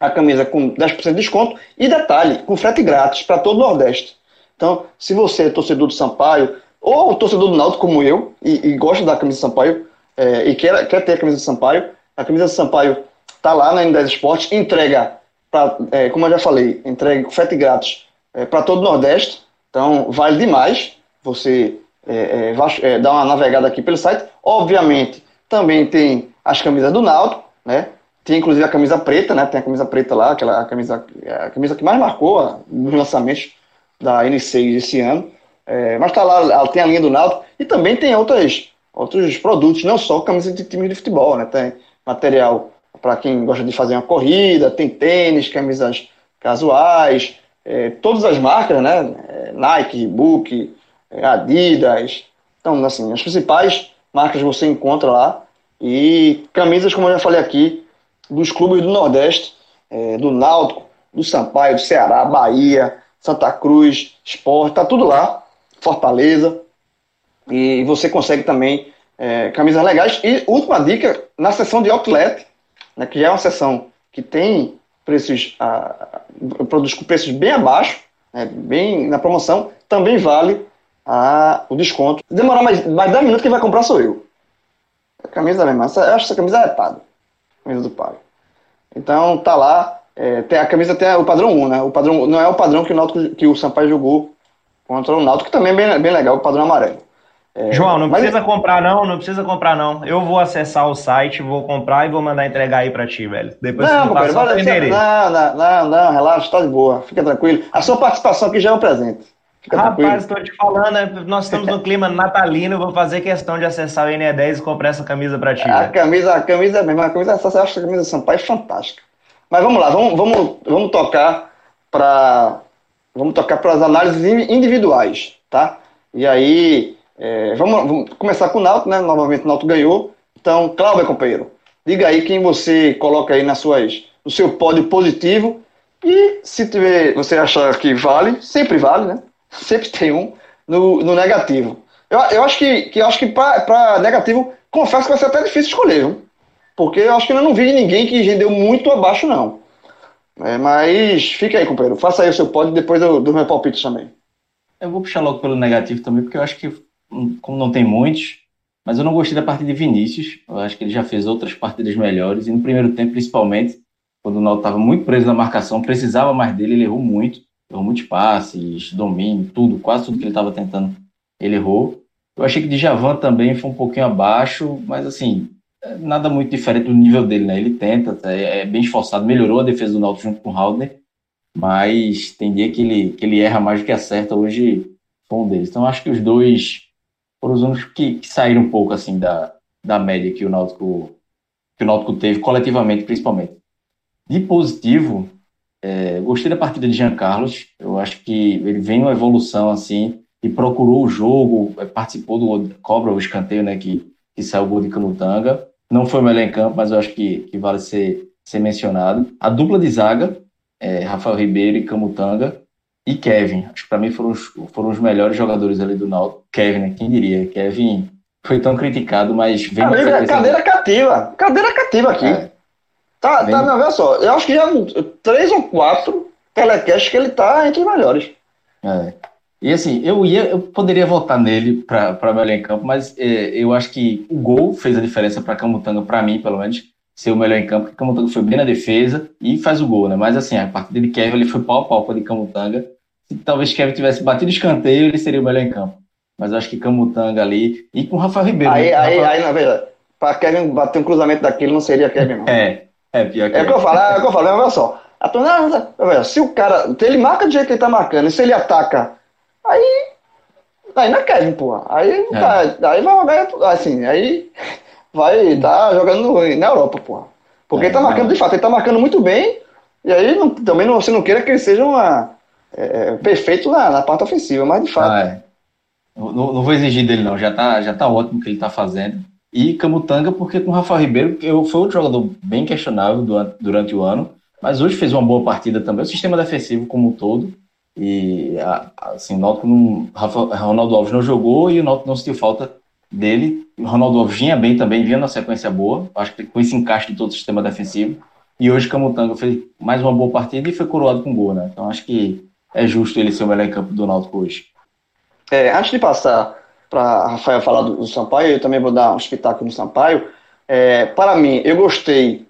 a camisa com 10% de desconto e detalhe, com frete grátis para todo o Nordeste. Então, se você é torcedor do Sampaio ou torcedor do Náutico como eu e, e gosta da camisa do Sampaio é, e quer, quer ter a camisa do Sampaio, a camisa do Sampaio está lá na N10 Esportes, entrega, pra, é, como eu já falei, entrega frete grátis é, para todo o Nordeste. Então, vale demais você é, é, é, dar uma navegada aqui pelo site. Obviamente, também tem as camisas do Náutico, né? Tem inclusive a camisa preta, né? Tem a camisa preta lá, aquela a camisa, a camisa que mais marcou os lançamentos da N6 esse ano. É, mas tá lá, tem a linha do Náutico e também tem outras, outros produtos, não só camisa de time de futebol, né? Tem material para quem gosta de fazer uma corrida, tem tênis, camisas casuais, é, todas as marcas, né? É, Nike, Reebok, é, Adidas. Então, assim, as principais marcas você encontra lá. E camisas, como eu já falei aqui, dos clubes do Nordeste, é, do Náutico, do Sampaio, do Ceará, Bahia, Santa Cruz, Sport, tá tudo lá. Fortaleza. E você consegue também é, camisas legais. E última dica, na seção de outlet, né, que já é uma seção que tem preços, a, produtos com preços bem abaixo, né, bem na promoção, também vale a, o desconto. Demorar mais, mais 10 minutos, quem vai comprar sou eu. A camisa mesmo, essa, eu acho essa camisa retada. Camisa do pai. Então tá lá. É, tem, a camisa tem o padrão 1, né? O padrão não é o padrão que o, Náutico, que o Sampaio jogou contra o Náutico, que também é bem, bem legal, o padrão amarelo. É, João, não precisa comprar não, não precisa comprar não. Eu vou acessar o site, vou comprar e vou mandar entregar aí para ti, velho. Depois não, você passa não, não, não, não, relaxa, tá de boa, fica tranquilo. A sua participação aqui já é um presente. Fica Rapaz, estou te falando, né? nós estamos no clima natalino, vou fazer questão de acessar o NE10 e comprar essa camisa para ti. A camisa, a camisa mesmo, a camisa, você acha a camisa Sampaio é fantástica. Mas vamos lá, vamos, vamos, vamos tocar para vamos tocar para as análises individuais, tá? E aí é, vamos, vamos, começar com o Náutico, né? Novamente o Náutico ganhou. Então, Cláudio, companheiro, diga aí quem você coloca aí nas suas, no seu pódio positivo. E se tiver, você achar que vale, sempre vale, né? Sempre tem um no, no negativo. Eu, eu acho que, que acho que para negativo, confesso que vai ser até difícil escolher, viu? Porque eu acho que eu não vi ninguém que rendeu muito abaixo, não. É, mas fica aí, companheiro. Faça aí o seu pódio e depois eu dou meu palpite também. Eu vou puxar logo pelo negativo também, porque eu acho que como não tem muitos, mas eu não gostei da partida de Vinícius. Eu acho que ele já fez outras partidas melhores, e no primeiro tempo, principalmente, quando o Naldo estava muito preso na marcação, precisava mais dele, ele errou muito. Errou muitos passes, domínio, tudo, quase tudo que ele estava tentando, ele errou. Eu achei que de Javan também foi um pouquinho abaixo, mas assim, nada muito diferente do nível dele, né? Ele tenta, é, é bem esforçado, melhorou a defesa do Náutico junto com o Haldner, mas tem dia que ele, que ele erra mais do que acerta. Hoje foi um deles. Então acho que os dois foram os únicos que, que saíram um pouco assim da, da média que o Náutico que o Náutico teve coletivamente, principalmente. De positivo, é, gostei da partida de Jean Carlos. Eu acho que ele vem uma evolução assim e procurou o jogo, é, participou do cobra o escanteio, né, que, que saiu o gol de Canutanga. Não foi o melhor em campo, mas eu acho que, que vale ser, ser mencionado. A dupla de zaga, é, Rafael Ribeiro e Camutanga, e Kevin. Acho que para mim foram os, foram os melhores jogadores ali do Náutico. Kevin, né? Quem diria? Kevin foi tão criticado, mas vem cadeira, cadeira cativa. Cadeira cativa aqui. É. Tá, tá, não, olha só. Eu acho que já três ou quatro telecasts que ele tá entre os melhores. É. E assim, eu ia, eu poderia votar nele para melhor em campo, mas é, eu acho que o gol fez a diferença para Camutanga, para mim, pelo menos, ser o melhor em campo, porque Camutanga foi bem na defesa e faz o gol, né? Mas assim, a partida de Kevin ele foi pau a pau de Camutanga. Se talvez Kevin tivesse batido escanteio, ele seria o melhor em campo. Mas eu acho que Camutanga ali e com o Rafael Ribeiro. Aí, né? aí, Rafael... aí, na verdade, para Kevin bater um cruzamento daquele não seria Kevin, não. É, é pior que é. É o que eu falo, é o que eu falo, olha só. A turma, se o cara, se ele marca do jeito que ele tá marcando, e se ele ataca, aí Aí não é Kevin, porra. Aí, é. Tá, aí vai jogar, assim, aí vai estar tá jogando na Europa, porra. Porque é, ele tá marcando, de fato, ele tá marcando muito bem, e aí não, também não, você não queira que ele seja uma, é, é, perfeito na, na, parte ofensiva, mas de fato. Ah, é. não, não, vou exigir dele, não. Já tá, já tá ótimo o que ele tá fazendo. E Camutanga, porque com o Rafael Ribeiro, eu, foi outro jogador bem questionável durante, o ano, mas hoje fez uma boa partida também. O sistema defensivo como um todo e assim, o não. Ronaldo Alves não jogou e o Náutico não sentiu falta dele. O Ronaldo Alves vinha bem também, vinha na sequência boa. Acho que com esse encaixe de todo o sistema defensivo. E hoje Camutanga fez mais uma boa partida e foi coroado com gol, né? Então acho que é justo ele ser o melhor em campo do Náutico hoje. É, antes de passar para Rafael falar do, do, Sampaio, eu também vou dar um espetáculo no Sampaio. É, para mim, eu gostei.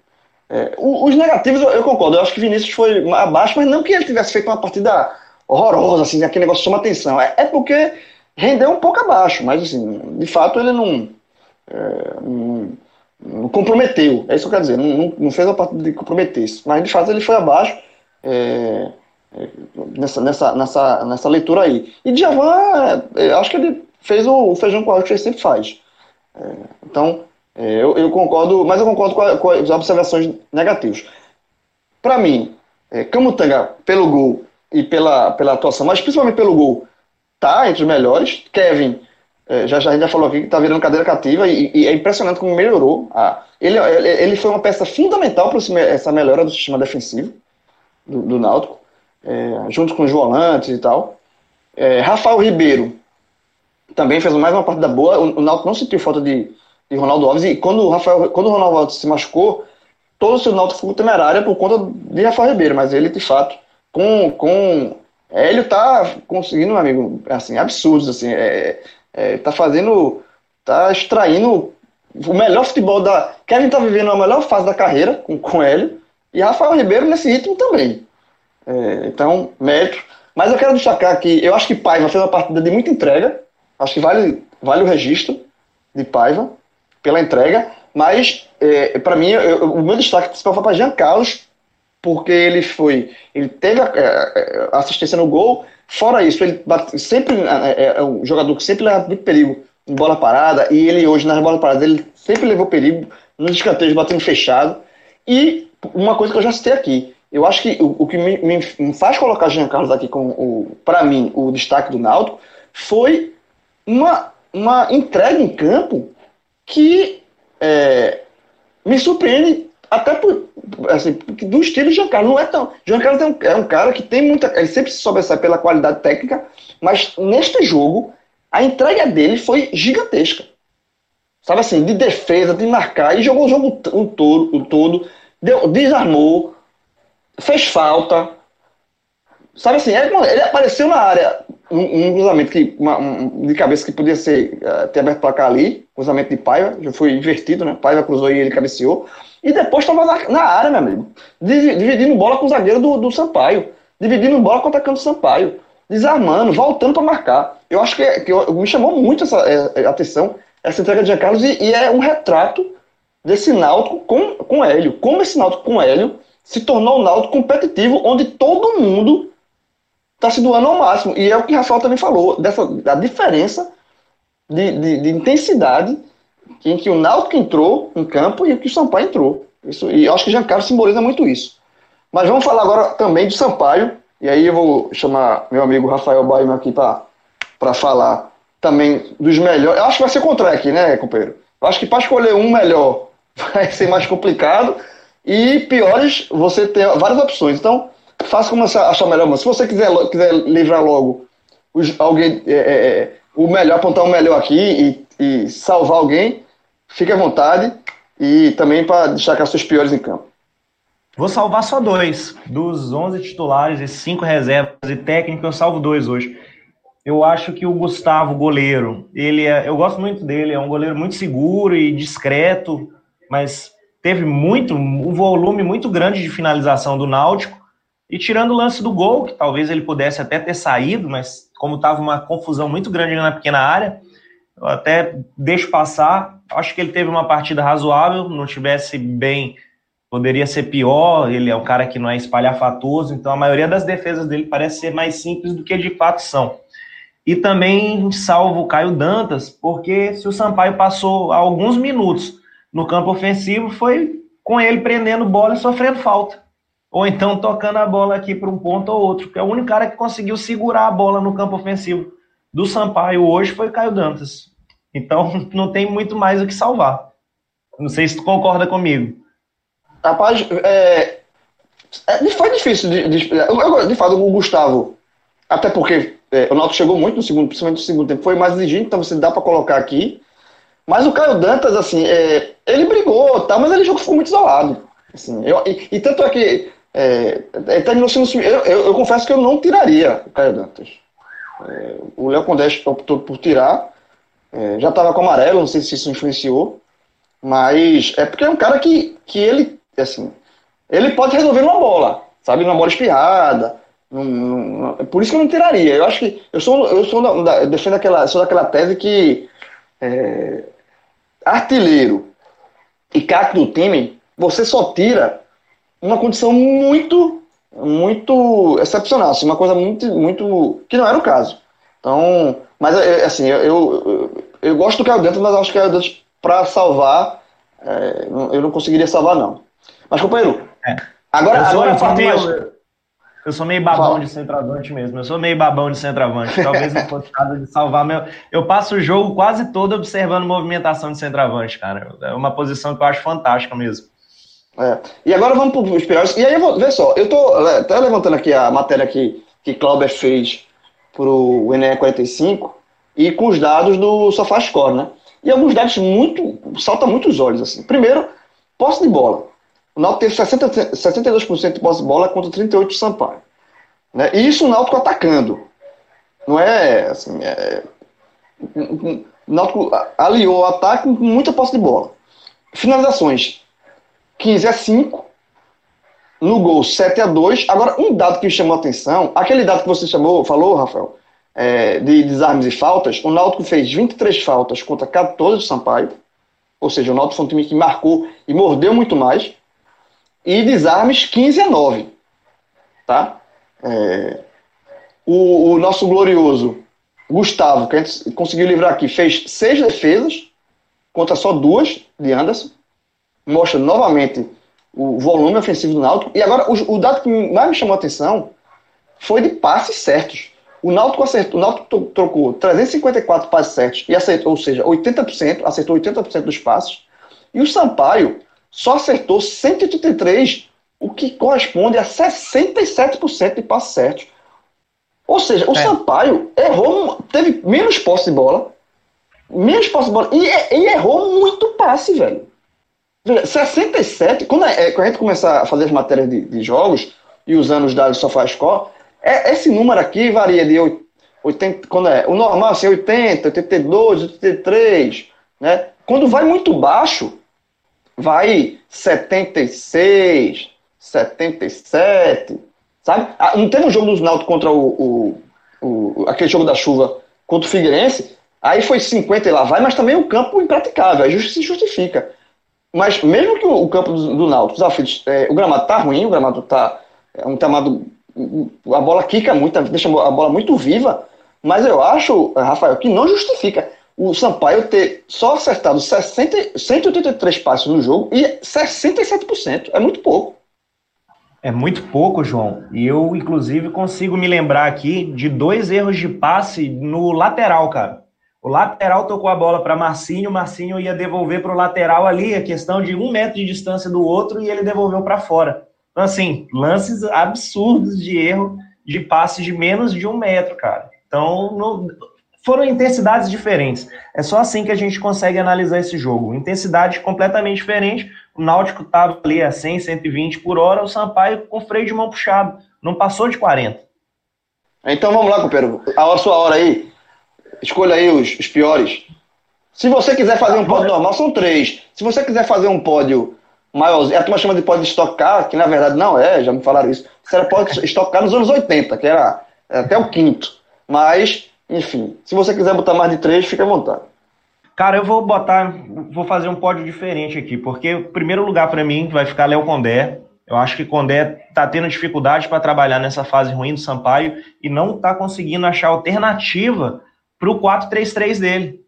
É, os negativos eu, eu, concordo, eu acho que Vinícius foi abaixo, mas não que ele tivesse feito uma partida horrorosa, assim, aquele negócio chama atenção. É, é porque rendeu um pouco abaixo, mas assim, de fato ele não, é, não, não, comprometeu. É isso que eu quero dizer, não, não fez a parte de comprometer. Mas de fato ele foi abaixo é, nessa, nessa, nessa, nessa leitura aí. E Djavan, é, acho que ele fez o, feijão com arroz que ele sempre faz. É, então, eu, eu, concordo, mas eu concordo com, a, com as observações negativas. Para mim, Camutanga, pelo gol, e pela, pela atuação, mas principalmente pelo gol, tá entre os melhores. Kevin, é, já, já a gente já falou aqui que tá virando cadeira cativa e, e é impressionante como melhorou. Ele, ele, ele foi uma peça fundamental para essa melhora do sistema defensivo do, do Náutico, é, junto com os volantes e tal. É, Rafael Ribeiro também fez mais uma partida boa. O, o Náutico não sentiu falta de, de Ronaldo Alves e quando o, Rafael, quando o Ronaldo Alves se machucou, todo o seu Náutico ficou temerário por conta de Rafael Ribeiro, mas ele de fato com, com Hélio tá conseguindo, meu amigo, assim, absurdos, assim, é, é, tá fazendo, tá extraindo o melhor futebol da... Kevin tá vivendo a melhor fase da carreira com, com Hélio, e Rafael Ribeiro nesse ritmo também. É, então, mérito. Mas eu quero destacar que eu acho que Paiva fez uma partida de muita entrega, acho que vale, vale o registro de Paiva pela entrega, mas é, para mim eu, o meu destaque principal foi para Jean Carlos, porque ele foi, ele teve a, a assistência no gol, fora isso, ele bate, sempre é, é, um jogador que sempre leva muito perigo em bola parada, e ele hoje nas bolas paradas, ele sempre levou perigo nos escanteios batendo fechado, e uma coisa que eu já citei aqui, eu acho que o, o que me, me, faz colocar Jean Carlos aqui como, para mim, o destaque do Náutico, foi uma, uma entrega em campo que é, me surpreende até por, assim, do estilo de Giancarlo. Não é tão. Giancarlo é um, é um cara que tem muita. Ele sempre se sobressai pela qualidade técnica, mas neste jogo, a entrega dele foi gigantesca. Sabe assim, de defesa, de marcar, e jogou o jogo um todo, o todo deu, desarmou, fez falta. Sabe assim, ele, ele apareceu na área, um, um cruzamento que, uma, um, de cabeça que podia ser, uh, ter aberto placar ali, cruzamento de Paiva, já foi invertido, né? Paiva cruzou e ele cabeceou. E depois estava na, na, área, meu amigo. Dividindo bola com o zagueiro do, do Sampaio. Dividindo bola com o atacante do Sampaio. Desarmando, voltando para marcar. Eu acho que, que me chamou muito essa é, é, atenção essa entrega de Giancarlo e, e é um retrato desse Náutico com, com Hélio. Como esse Náutico com Hélio se tornou um Náutico competitivo, onde todo mundo está se doando ao máximo. E é o que o Rafael também falou, dessa, da diferença de, de, de intensidade em que o Náutico entrou em campo e que o Sampaio entrou. Isso, e eu acho que Giancarlo simboliza muito isso. Mas vamos falar agora também de Sampaio, e aí eu vou chamar meu amigo Rafael Baima aqui para falar também dos melhores. Eu acho que vai ser contrário aqui, né, companheiro? Eu acho que para escolher um melhor vai ser mais complicado e piores você tem várias opções. Então, faça como achar melhor. Mas se você quiser, quiser livrar logo os, alguém, é, é, é o melhor, apontar o melhor aqui e, e salvar alguém, Fique à vontade e também para destacar seus piores em campo. Vou salvar só dois. Dos 11 titulares e cinco reservas e técnico, eu salvo dois hoje. Eu acho que o Gustavo, goleiro, ele é, eu gosto muito dele, é um goleiro muito seguro e discreto, mas teve muito, um volume muito grande de finalização do Náutico. E tirando o lance do gol, que talvez ele pudesse até ter saído, mas como estava uma confusão muito grande na pequena área, eu até deixo passar. Acho que ele teve uma partida razoável, não tivesse bem, poderia ser pior. Ele é um cara que não é espalhafatoso, então a maioria das defesas dele parece ser mais simples do que de fato são. E também salvo o Caio Dantas, porque se o Sampaio passou alguns minutos no campo ofensivo, foi com ele prendendo bola e sofrendo falta. Ou então tocando a bola aqui para um ponto ou outro, que é o único cara que conseguiu segurar a bola no campo ofensivo do Sampaio hoje foi o Caio Dantas. Então não tem muito mais o que salvar. Não sei se tu concorda comigo. Rapaz, é, é foi difícil de, de, de, de fato o Gustavo, até porque é, o Náutico chegou muito no segundo, principalmente no segundo tempo, foi mais exigente, então você dá para colocar aqui. Mas o Caio Dantas, assim, é, ele brigou, tá, mas ele jogou ficou muito isolado. Assim, eu, e, e, tanto é que é, terminou sendo. Eu, eu, eu, confesso que eu não tiraria o Caio Dantas. É, o Léo Condé optou por tirar. É, já estava com amarelo, não sei se isso influenciou. Mas é porque é um cara que, que ele, assim, ele pode resolver numa bola, sabe? Numa bola espirrada. Num, num, por isso que eu não tiraria. Eu acho que. Eu sou, eu sou da, eu defendo aquela, sou daquela tese que é, artilheiro e craque do time, você só tira uma condição muito muito excepcional, assim, uma coisa muito, muito. que não era o caso. Então, mas é, é, assim, eu, eu, eu gosto do Caio Dentro, mas acho que Caio Dentro, para salvar, é, eu não conseguiria salvar, não. Mas, companheiro, é. agora, agora meio, mais... Eu sou meio babão Fala. de centroavante mesmo. Eu sou meio babão de centroavante. Talvez não fosse nada de salvar meu. Eu passo o jogo quase todo observando movimentação de centroavante, cara. É uma posição que eu acho fantástica mesmo. É. E agora vamos para os piores. E aí, eu vou, vê só, eu estou até levantando aqui a matéria que, que Clauber fez para o Enem 45 e com os dados do SofaScore, né? E alguns dados muito. saltam muito os olhos, assim. Primeiro, posse de bola. O Náutico teve 60, 62% de posse de bola contra 38% de Sampaio. Né? E isso o Náutico atacando. Não é assim. É... O Náutico aliou o ataque com muita posse de bola. Finalizações. 15 a 5. No gol, 7 a 2. Agora, um dado que chamou a atenção, aquele dado que você chamou, falou, Rafael, é, de desarmes e faltas, o Náutico fez 23 faltas contra 14 do Sampaio. Ou seja, o Náutico foi um time que marcou e mordeu muito mais. E desarmes 15 a 9. Tá? É, o, o, nosso glorioso Gustavo, que a gente conseguiu livrar aqui, fez seis defesas contra só duas de Anderson mostra novamente o volume ofensivo do Náutico. E agora, o, o dado que mais me chamou a atenção foi de passes certos. O Náutico, acertou, o Náutico trocou 354 passes certos, e acertou, ou seja, 80%, acertou 80% dos passes. E o Sampaio só acertou 183, o que corresponde a 67% de passes certos. Ou seja, o é. Sampaio errou, teve menos posse de bola, menos posse de bola, e, e errou muito passe, velho. 67, quando, é, quando a gente começar a fazer as matérias de, de jogos e usando os dados do SofaScore, é, esse número aqui varia de 80, quando é, o normal assim, 80, 82, 83, né? Quando vai muito baixo, vai 76, 77, sabe? Ah, não teve um jogo dos Náutico contra o, o, o, aquele jogo da chuva contra o Figueirense, aí foi 50 e lá vai, mas também o campo impraticável, aí se justifica. Mas mesmo que o, campo do, do Náutico, é, o gramado tá ruim, o gramado tá é um gramado a bola quica muito, deixa a bola muito viva, mas eu acho, Rafael, que não justifica o Sampaio ter só acertado 60, 183 passes no jogo e 67%. É muito pouco. É muito pouco, João. E eu, inclusive, consigo me lembrar aqui de dois erros de passe no lateral, cara. O lateral tocou a bola para Marcinho, Marcinho ia devolver para o lateral ali, a questão de um metro de distância do outro, e ele devolveu para fora. Então, assim, lances absurdos de erro de passes de menos de um metro, cara. Então, não, foram intensidades diferentes. É só assim que a gente consegue analisar esse jogo. Intensidade completamente diferente, o Náutico estava ali a 100, 120 por hora, o Sampaio com freio de mão puxado, não passou de 40. Então vamos lá, companheiro. A sua hora aí. Escolha aí os, os piores. Se você quiser fazer um pódio normal, são três. Se você quiser fazer um pódio maior, a turma chama de pódio estocar, que na verdade não é, já me falaram isso. Isso era pódio estocar nos anos 80, que era até o quinto. Mas, enfim, se você quiser botar mais de três, fica à vontade. Cara, eu vou botar, vou fazer um pódio diferente aqui, porque o primeiro lugar para mim vai ficar Léo Condé. Eu acho que Condé tá tendo dificuldade para trabalhar nessa fase ruim do Sampaio e não tá conseguindo achar alternativa para o 4-3-3 dele.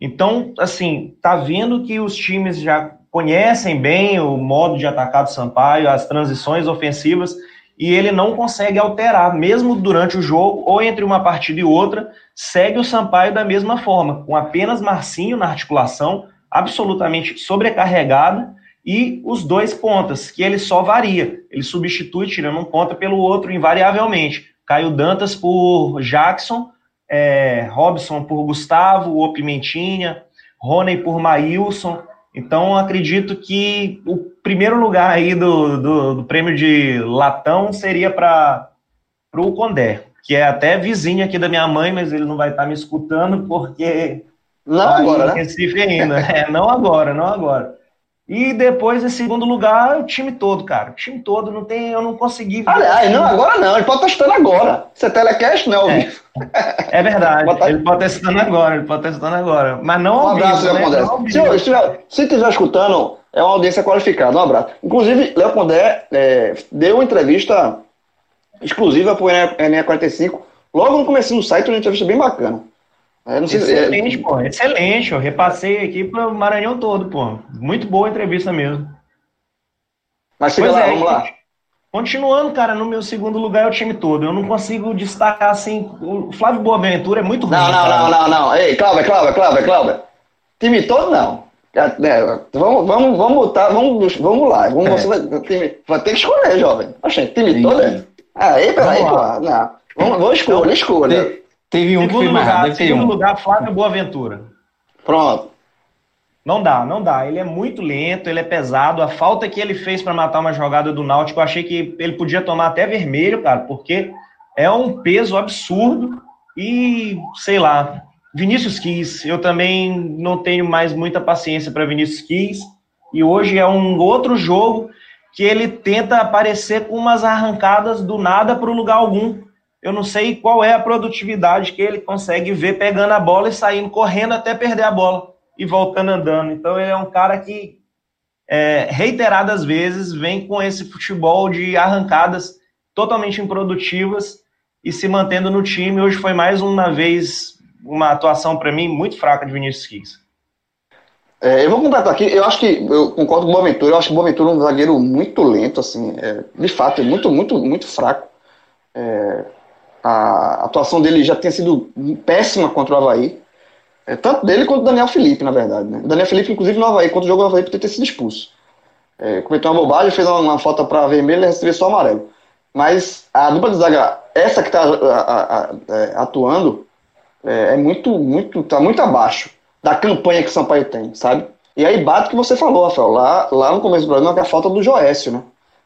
Então, assim, tá vendo que os times já conhecem bem o modo de atacar do Sampaio, as transições ofensivas, e ele não consegue alterar, mesmo durante o jogo ou entre uma partida e outra, segue o Sampaio da mesma forma, com apenas Marcinho na articulação, absolutamente sobrecarregada, e os dois pontas, que ele só varia, ele substitui tirando um ponta pelo outro invariavelmente. Caio Dantas por Jackson, é, Robson por Gustavo, o Pimentinha, Rony por Maílson, então, acredito que o primeiro lugar aí do, do, do prêmio de latão seria para o Condé, que é até vizinho aqui da minha mãe, mas ele não vai estar me escutando porque. Não tá agora, né? Recife ainda. é, não agora, não agora. E depois, em segundo lugar, o time todo, cara. O time todo, não tem, eu não consegui. Aliás, não, agora não, ele pode estar estando agora. Você é telecast, não, é, é verdade, Bota... ele pode estar estando agora, ele pode estar estando agora. Mas não Um abraço, Léo né? Condé. Se, se estiver escutando, é uma audiência qualificada. Um abraço. Inclusive, Léo Condé é, deu uma entrevista exclusiva para o Enem 45, logo no começo do site, uma entrevista bem bacana. É, excelente, é... pô, excelente. Eu repassei aqui para o Maranhão todo, pô. Muito boa entrevista mesmo. Mas siga lá, é, vamos lá. Continuando, cara, no meu segundo lugar é o time todo. Eu não consigo destacar assim. O Flávio Boaventura é muito ruim. Não, não, não, não, não. Ei, Cláudio, Cláudio, Cláudio, Cláudio. Time todo não. É, é, vamos, vamos, vamos botar, vamos, vamos lá. Vamos, é. time, vai ter que escolher, jovem. Oxe, time todo é. Ah, aí, peraí, pô. Não. Vamos, vamos escolher, então, escolha. Teve um segundo que foi lugar, mais Segundo um. lugar, Flávio Boaventura. Pronto. Não dá, não dá. Ele é muito lento, ele é pesado. A falta que ele fez para matar uma jogada do Náutico, eu achei que ele podia tomar até vermelho, cara, porque é um peso absurdo. E, sei lá, Vinícius Quis, eu também não tenho mais muita paciência para Vinícius Quis. E hoje é um outro jogo que ele tenta aparecer com umas arrancadas do nada para o lugar algum eu não sei qual é a produtividade que ele consegue ver pegando a bola e saindo correndo até perder a bola e voltando andando. Então ele é um cara que é, reiteradas vezes vem com esse futebol de arrancadas totalmente improdutivas e se mantendo no time. Hoje foi mais uma vez uma atuação para mim muito fraca de Vinícius Quis. É, eu vou completar aqui, eu acho que, eu concordo com o Boaventura, eu acho que o Boaventura é um zagueiro muito lento, assim, é, de fato, é muito, muito, muito fraco. É, a atuação dele já tinha sido péssima contra o Havaí. É, tanto dele quanto o Daniel Felipe, na verdade. Né? O Daniel Felipe, inclusive, no Havaí, jogou o Havaí, podia ter sido expulso. É, cometeu uma bobagem, fez uma, uma falta para vermelho e recebeu só amarelo. Mas a dupla de zaga, essa que está é, atuando, é, é, muito, muito, tá muito abaixo da campanha que o Sampaio tem, sabe? E aí bate o que você falou, Rafael, lá, lá no começo do programa, que é a falta do Joécio, né?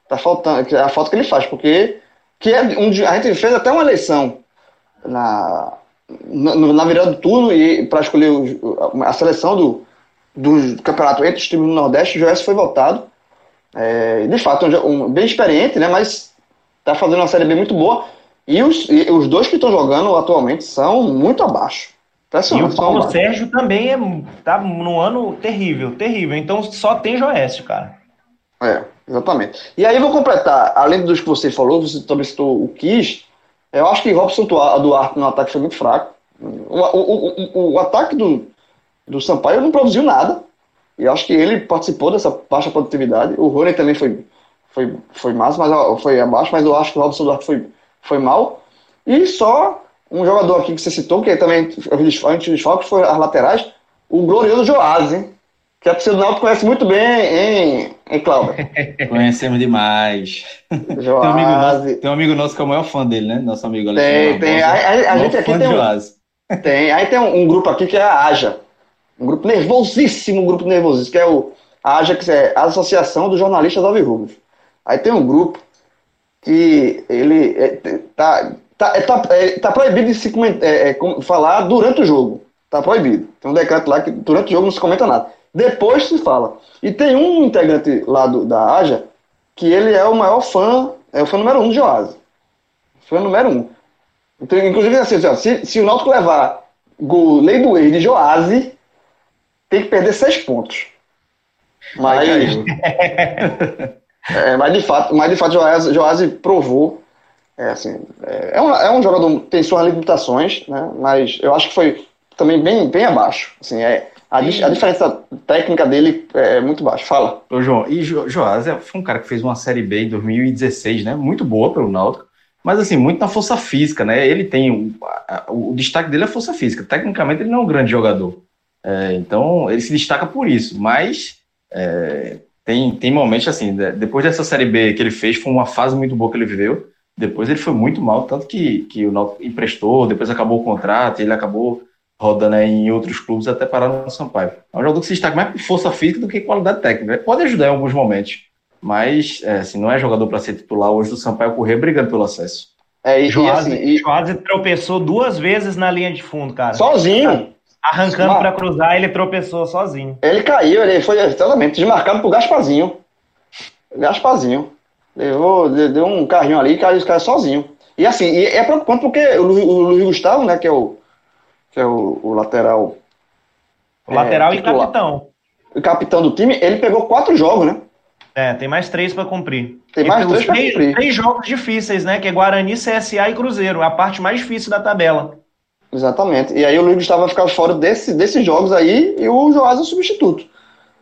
Tá faltando, é a falta que ele faz, porque que é um, a gente fez até uma eleição na, na, na virada do turno e para escolher o, a seleção do, do campeonato entre os times do Nordeste, o Joés foi votado. É, de fato, um, um, bem experiente, né, mas está fazendo uma série B muito boa. E os, e os dois que estão jogando atualmente são muito abaixo. E o Paulo Sérgio também é, tá num ano terrível, terrível. Então só tem Joécio, cara. É. Exatamente. E aí vou completar, além dos que você falou, você também citou o Kiss, eu acho que Robson Duarte no ataque foi muito fraco. O, o, o, o ataque do, do Sampaio não produziu nada. E acho que ele participou dessa baixa produtividade. O Rony também foi, foi, foi massa, mas foi abaixo, mas eu acho que o Robson Duarte foi, foi mal. E só um jogador aqui que você citou, que também antes dos falcos, foi as laterais, o glorioso Joás, hein? que do Náutico conhece muito bem, hein, hein Cláudio? Conhecemos demais. Tem um, amigo nosso, tem um amigo nosso que é o maior fã dele, né? Nosso amigo Alexandre. Tem, tem. A, a, a gente aqui tem um, tem. Aí tem um, um, grupo aqui que é a Aja. Um grupo nervosíssimo, um grupo nervosíssimo, que é o A Ajax é a Associação dos Jornalistas Alvirrubros. Aí tem um grupo que ele é, tá, tá, é, tá, é, tá proibido de se é, é falar durante o jogo. Tá proibido. Tem um decreto lá que durante o jogo não se comenta nada. Depois se fala. E tem um integrante lá do, da AJA que ele é o maior fã, é o fã número um do Joás. Fã número um. Então, inclusive, assim, assim se, se o Náutico levar gol lei do ex de Joás, tem que perder seis pontos. Mas, é, mas de fato, mas de fato Joás, Joás provou. É, assim, é, é, um, é um jogador tem suas limitações, né? Mas eu acho que foi também bem, bem abaixo. Assim, é, a, a, diferença técnica dele é muito baixa. Fala. Ô, João, e jo, Joás é, foi um cara que fez uma Série B em 2016, né? Muito boa pelo Náutico, mas assim, muito na força física, né? Ele tem. O, o destaque dele é a força física. Tecnicamente, ele não é um grande jogador. É, então, ele se destaca por isso, mas é, tem, tem momentos assim, depois dessa Série B que ele fez, foi uma fase muito boa que ele viveu. Depois ele foi muito mal, tanto que, que o Náutico emprestou, depois acabou o contrato, ele acabou rodando em outros clubes até parar no Sampaio. É um jogador que se destaca mais por força física do que qualidade técnica. Ele pode ajudar em alguns momentos, mas é, assim, não é jogador para ser titular hoje do Sampaio correr brigando pelo acesso. É, e, Joás, e, assim, tropeçou duas vezes na linha de fundo, cara. Sozinho. Arrancando para cruzar, ele tropeçou sozinho. Ele caiu, ele foi exatamente desmarcado por Gaspazinho. Gaspazinho. Levou, deu um carrinho ali e caiu, caiu sozinho. E assim, e é preocupante porque o, o Luiz Gustavo, né, que é o que é o, o lateral. O lateral é, e capitão. O capitão do time, ele pegou quatro jogos, né? É, tem mais três para cumprir. Tem mais três para cumprir. Três jogos difíceis, né? Que é Guarani, CSA e Cruzeiro. A parte mais difícil da tabela. Exatamente. E aí o Luiz Gustavo vai ficar fora desse, desses jogos aí e o Joás é o substituto.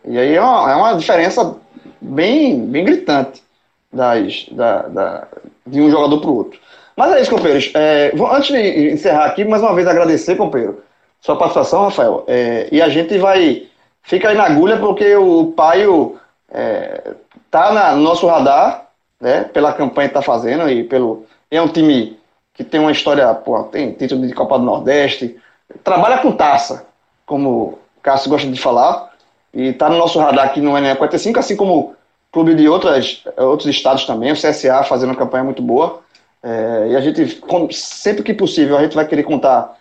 E aí é uma, é uma diferença bem, bem gritante das, da, da, de um jogador para o outro. Mas é isso, companheiros. É, vou, antes de encerrar aqui, mais uma vez agradecer, companheiro, sua participação, Rafael. É, e a gente vai. Fica aí na agulha, porque o Paio é, tá na, no nosso radar, né? Pela campanha que tá fazendo e pelo. É um time que tem uma história, pô, tem título de Copa do Nordeste, trabalha com taça, como o Cássio gosta de falar, e tá no nosso radar aqui no NE 45, assim como clube de outras, outros estados também, o CSA fazendo uma campanha muito boa. É, e a gente, sempre que possível, a gente vai querer contar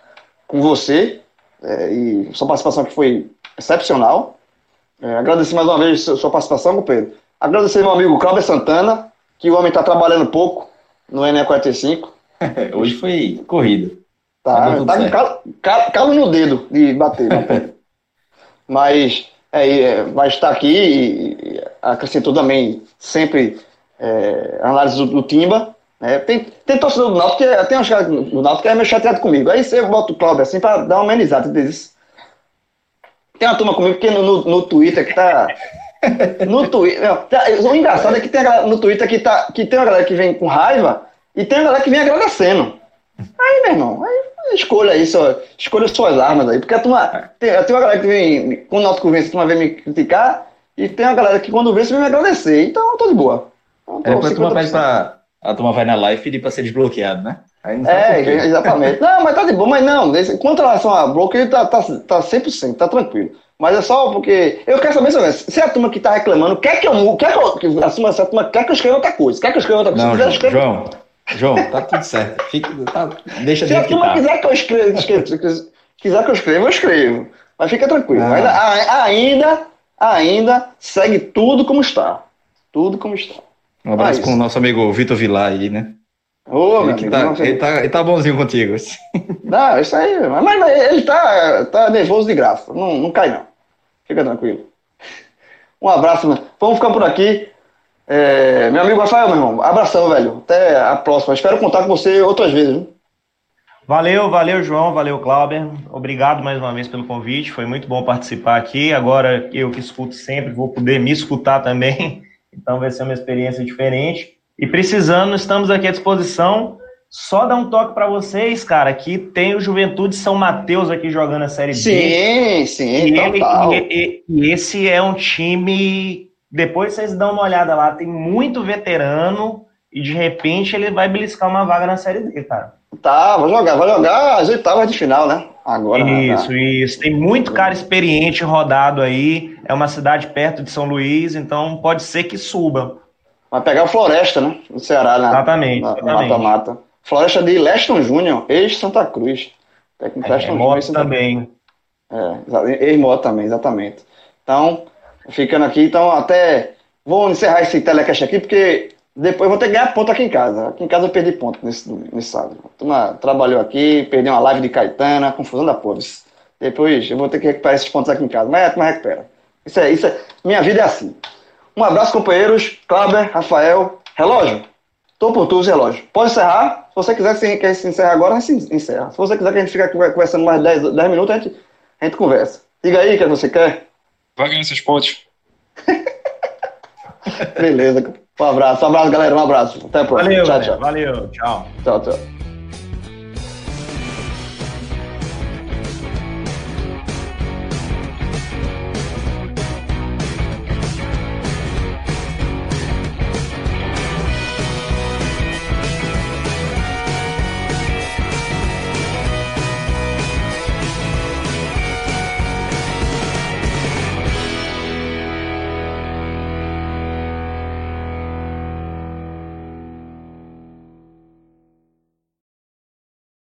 com você é, e sua participação que foi excepcional. É, agradecer mais uma vez sua participação, Pedro. Agradecer meu amigo Cláudio Santana, que o homem está trabalhando pouco no NE45. Hoje foi corrida. Tá, tá com calo, calo, calo, no dedo de bater. bater. Mas é, é, vai estar aqui e, acrescentou também sempre é, análise do, do Timba. É, tem, tem torcedor do Náutico que é, tem uns caras do Náutico que é meio chateado comigo. Aí você bota o Cláudio assim pra dar uma amenizada. Tem uma turma comigo que no, no, no Twitter que tá. No Twitter. Tá, o engraçado é que tem no Twitter que, tá, que tem uma galera que vem com raiva e tem uma galera que vem agradecendo. Aí, meu irmão, aí escolha aí, só, escolha suas armas aí. Porque a turma. Tem, tem uma galera que vem. Quando o Náutico vence, a turma vem me criticar. E tem uma galera que quando vence vem me agradecer. Então eu tô de boa. Então, tô é, a turma pede pra a turma vai na live e pedir para ser desbloqueado, né? é, exatamente. Não, mas tá de boa, mas não. Quanto relação a bloqueio, tá, tá, tá 100%, tá tranquilo. Mas é só porque. Eu quero saber se a turma que tá reclamando quer que eu. Quer que eu a turma, se a turma quer que eu escreva outra coisa. Quer que eu escreva outra coisa. Não, João, escreva... João, João, tá tudo certo. Fica, tá, deixa se a turma tá. quiser que eu escreva, escreva, quiser que eu escreva, eu escrevo. Mas fica tranquilo. Ah. Ainda, ainda, ainda segue tudo como está. Tudo como está. Um abraço com o nosso amigo Vitor Vilar aí, né? Ô, ele, amigo, tá, ele, tá, ele tá bonzinho contigo. Não, isso aí. Mas, mas ele tá, tá nervoso de graça. Não, não cai, não. Fica tranquilo. Um abraço, mano. Vamos ficar por aqui. É, meu amigo Rafael, meu irmão, abração, velho. Até a próxima. Espero contar com você outras vezes. Viu? Valeu, valeu, João, valeu, Clauber. Obrigado mais uma vez pelo convite. Foi muito bom participar aqui. Agora eu que escuto sempre vou poder me escutar também. Então vai ser uma experiência diferente. E precisando, estamos aqui à disposição. Só dar um toque para vocês, cara, que tem o Juventude São Mateus aqui jogando a Série sim, B. Sim, sim. E, e, e esse é um time. Depois vocês dão uma olhada lá, tem muito veterano e de repente ele vai beliscar uma vaga na Série D, cara. Tá, vai jogar, vai jogar as oitavas de final, né? Agora. Isso, tá. isso. Tem muito cara experiente rodado aí. É uma cidade perto de São Luís, então pode ser que suba. Vai pegar o Floresta, né? No Ceará, né? Exatamente. Mata-mata. Floresta de Leston Júnior, ex-Santa Cruz. Técnico é, Leston Júnior. também. É, ex-Moto também, exatamente. Então, ficando aqui, então até. Vou encerrar esse telecast aqui, porque depois eu vou ter que ganhar ponto aqui em casa. Aqui em casa eu perdi ponto nesse, nesse sábado. Turma trabalhou aqui, perdi uma live de Caetana, confusão da porra. Depois eu vou ter que recuperar esses pontos aqui em casa. Mas a turma recupera. Isso é, isso é. Minha vida é assim. Um abraço, companheiros. Kleber, Rafael. Relógio. Tô por tudo, relógio. Pode encerrar. Se você quiser que, se encerre agora, a gente encerra. Se você quiser que a gente fique conversando mais 10, 10 minutos, a gente, a gente conversa. Diga aí o que você quer. Vai ganhar esses pontos. Beleza. Um abraço, um abraço, galera. Um abraço. Até a próxima. Valeu, tchau, tchau. Valeu, tchau. Tchau, tchau.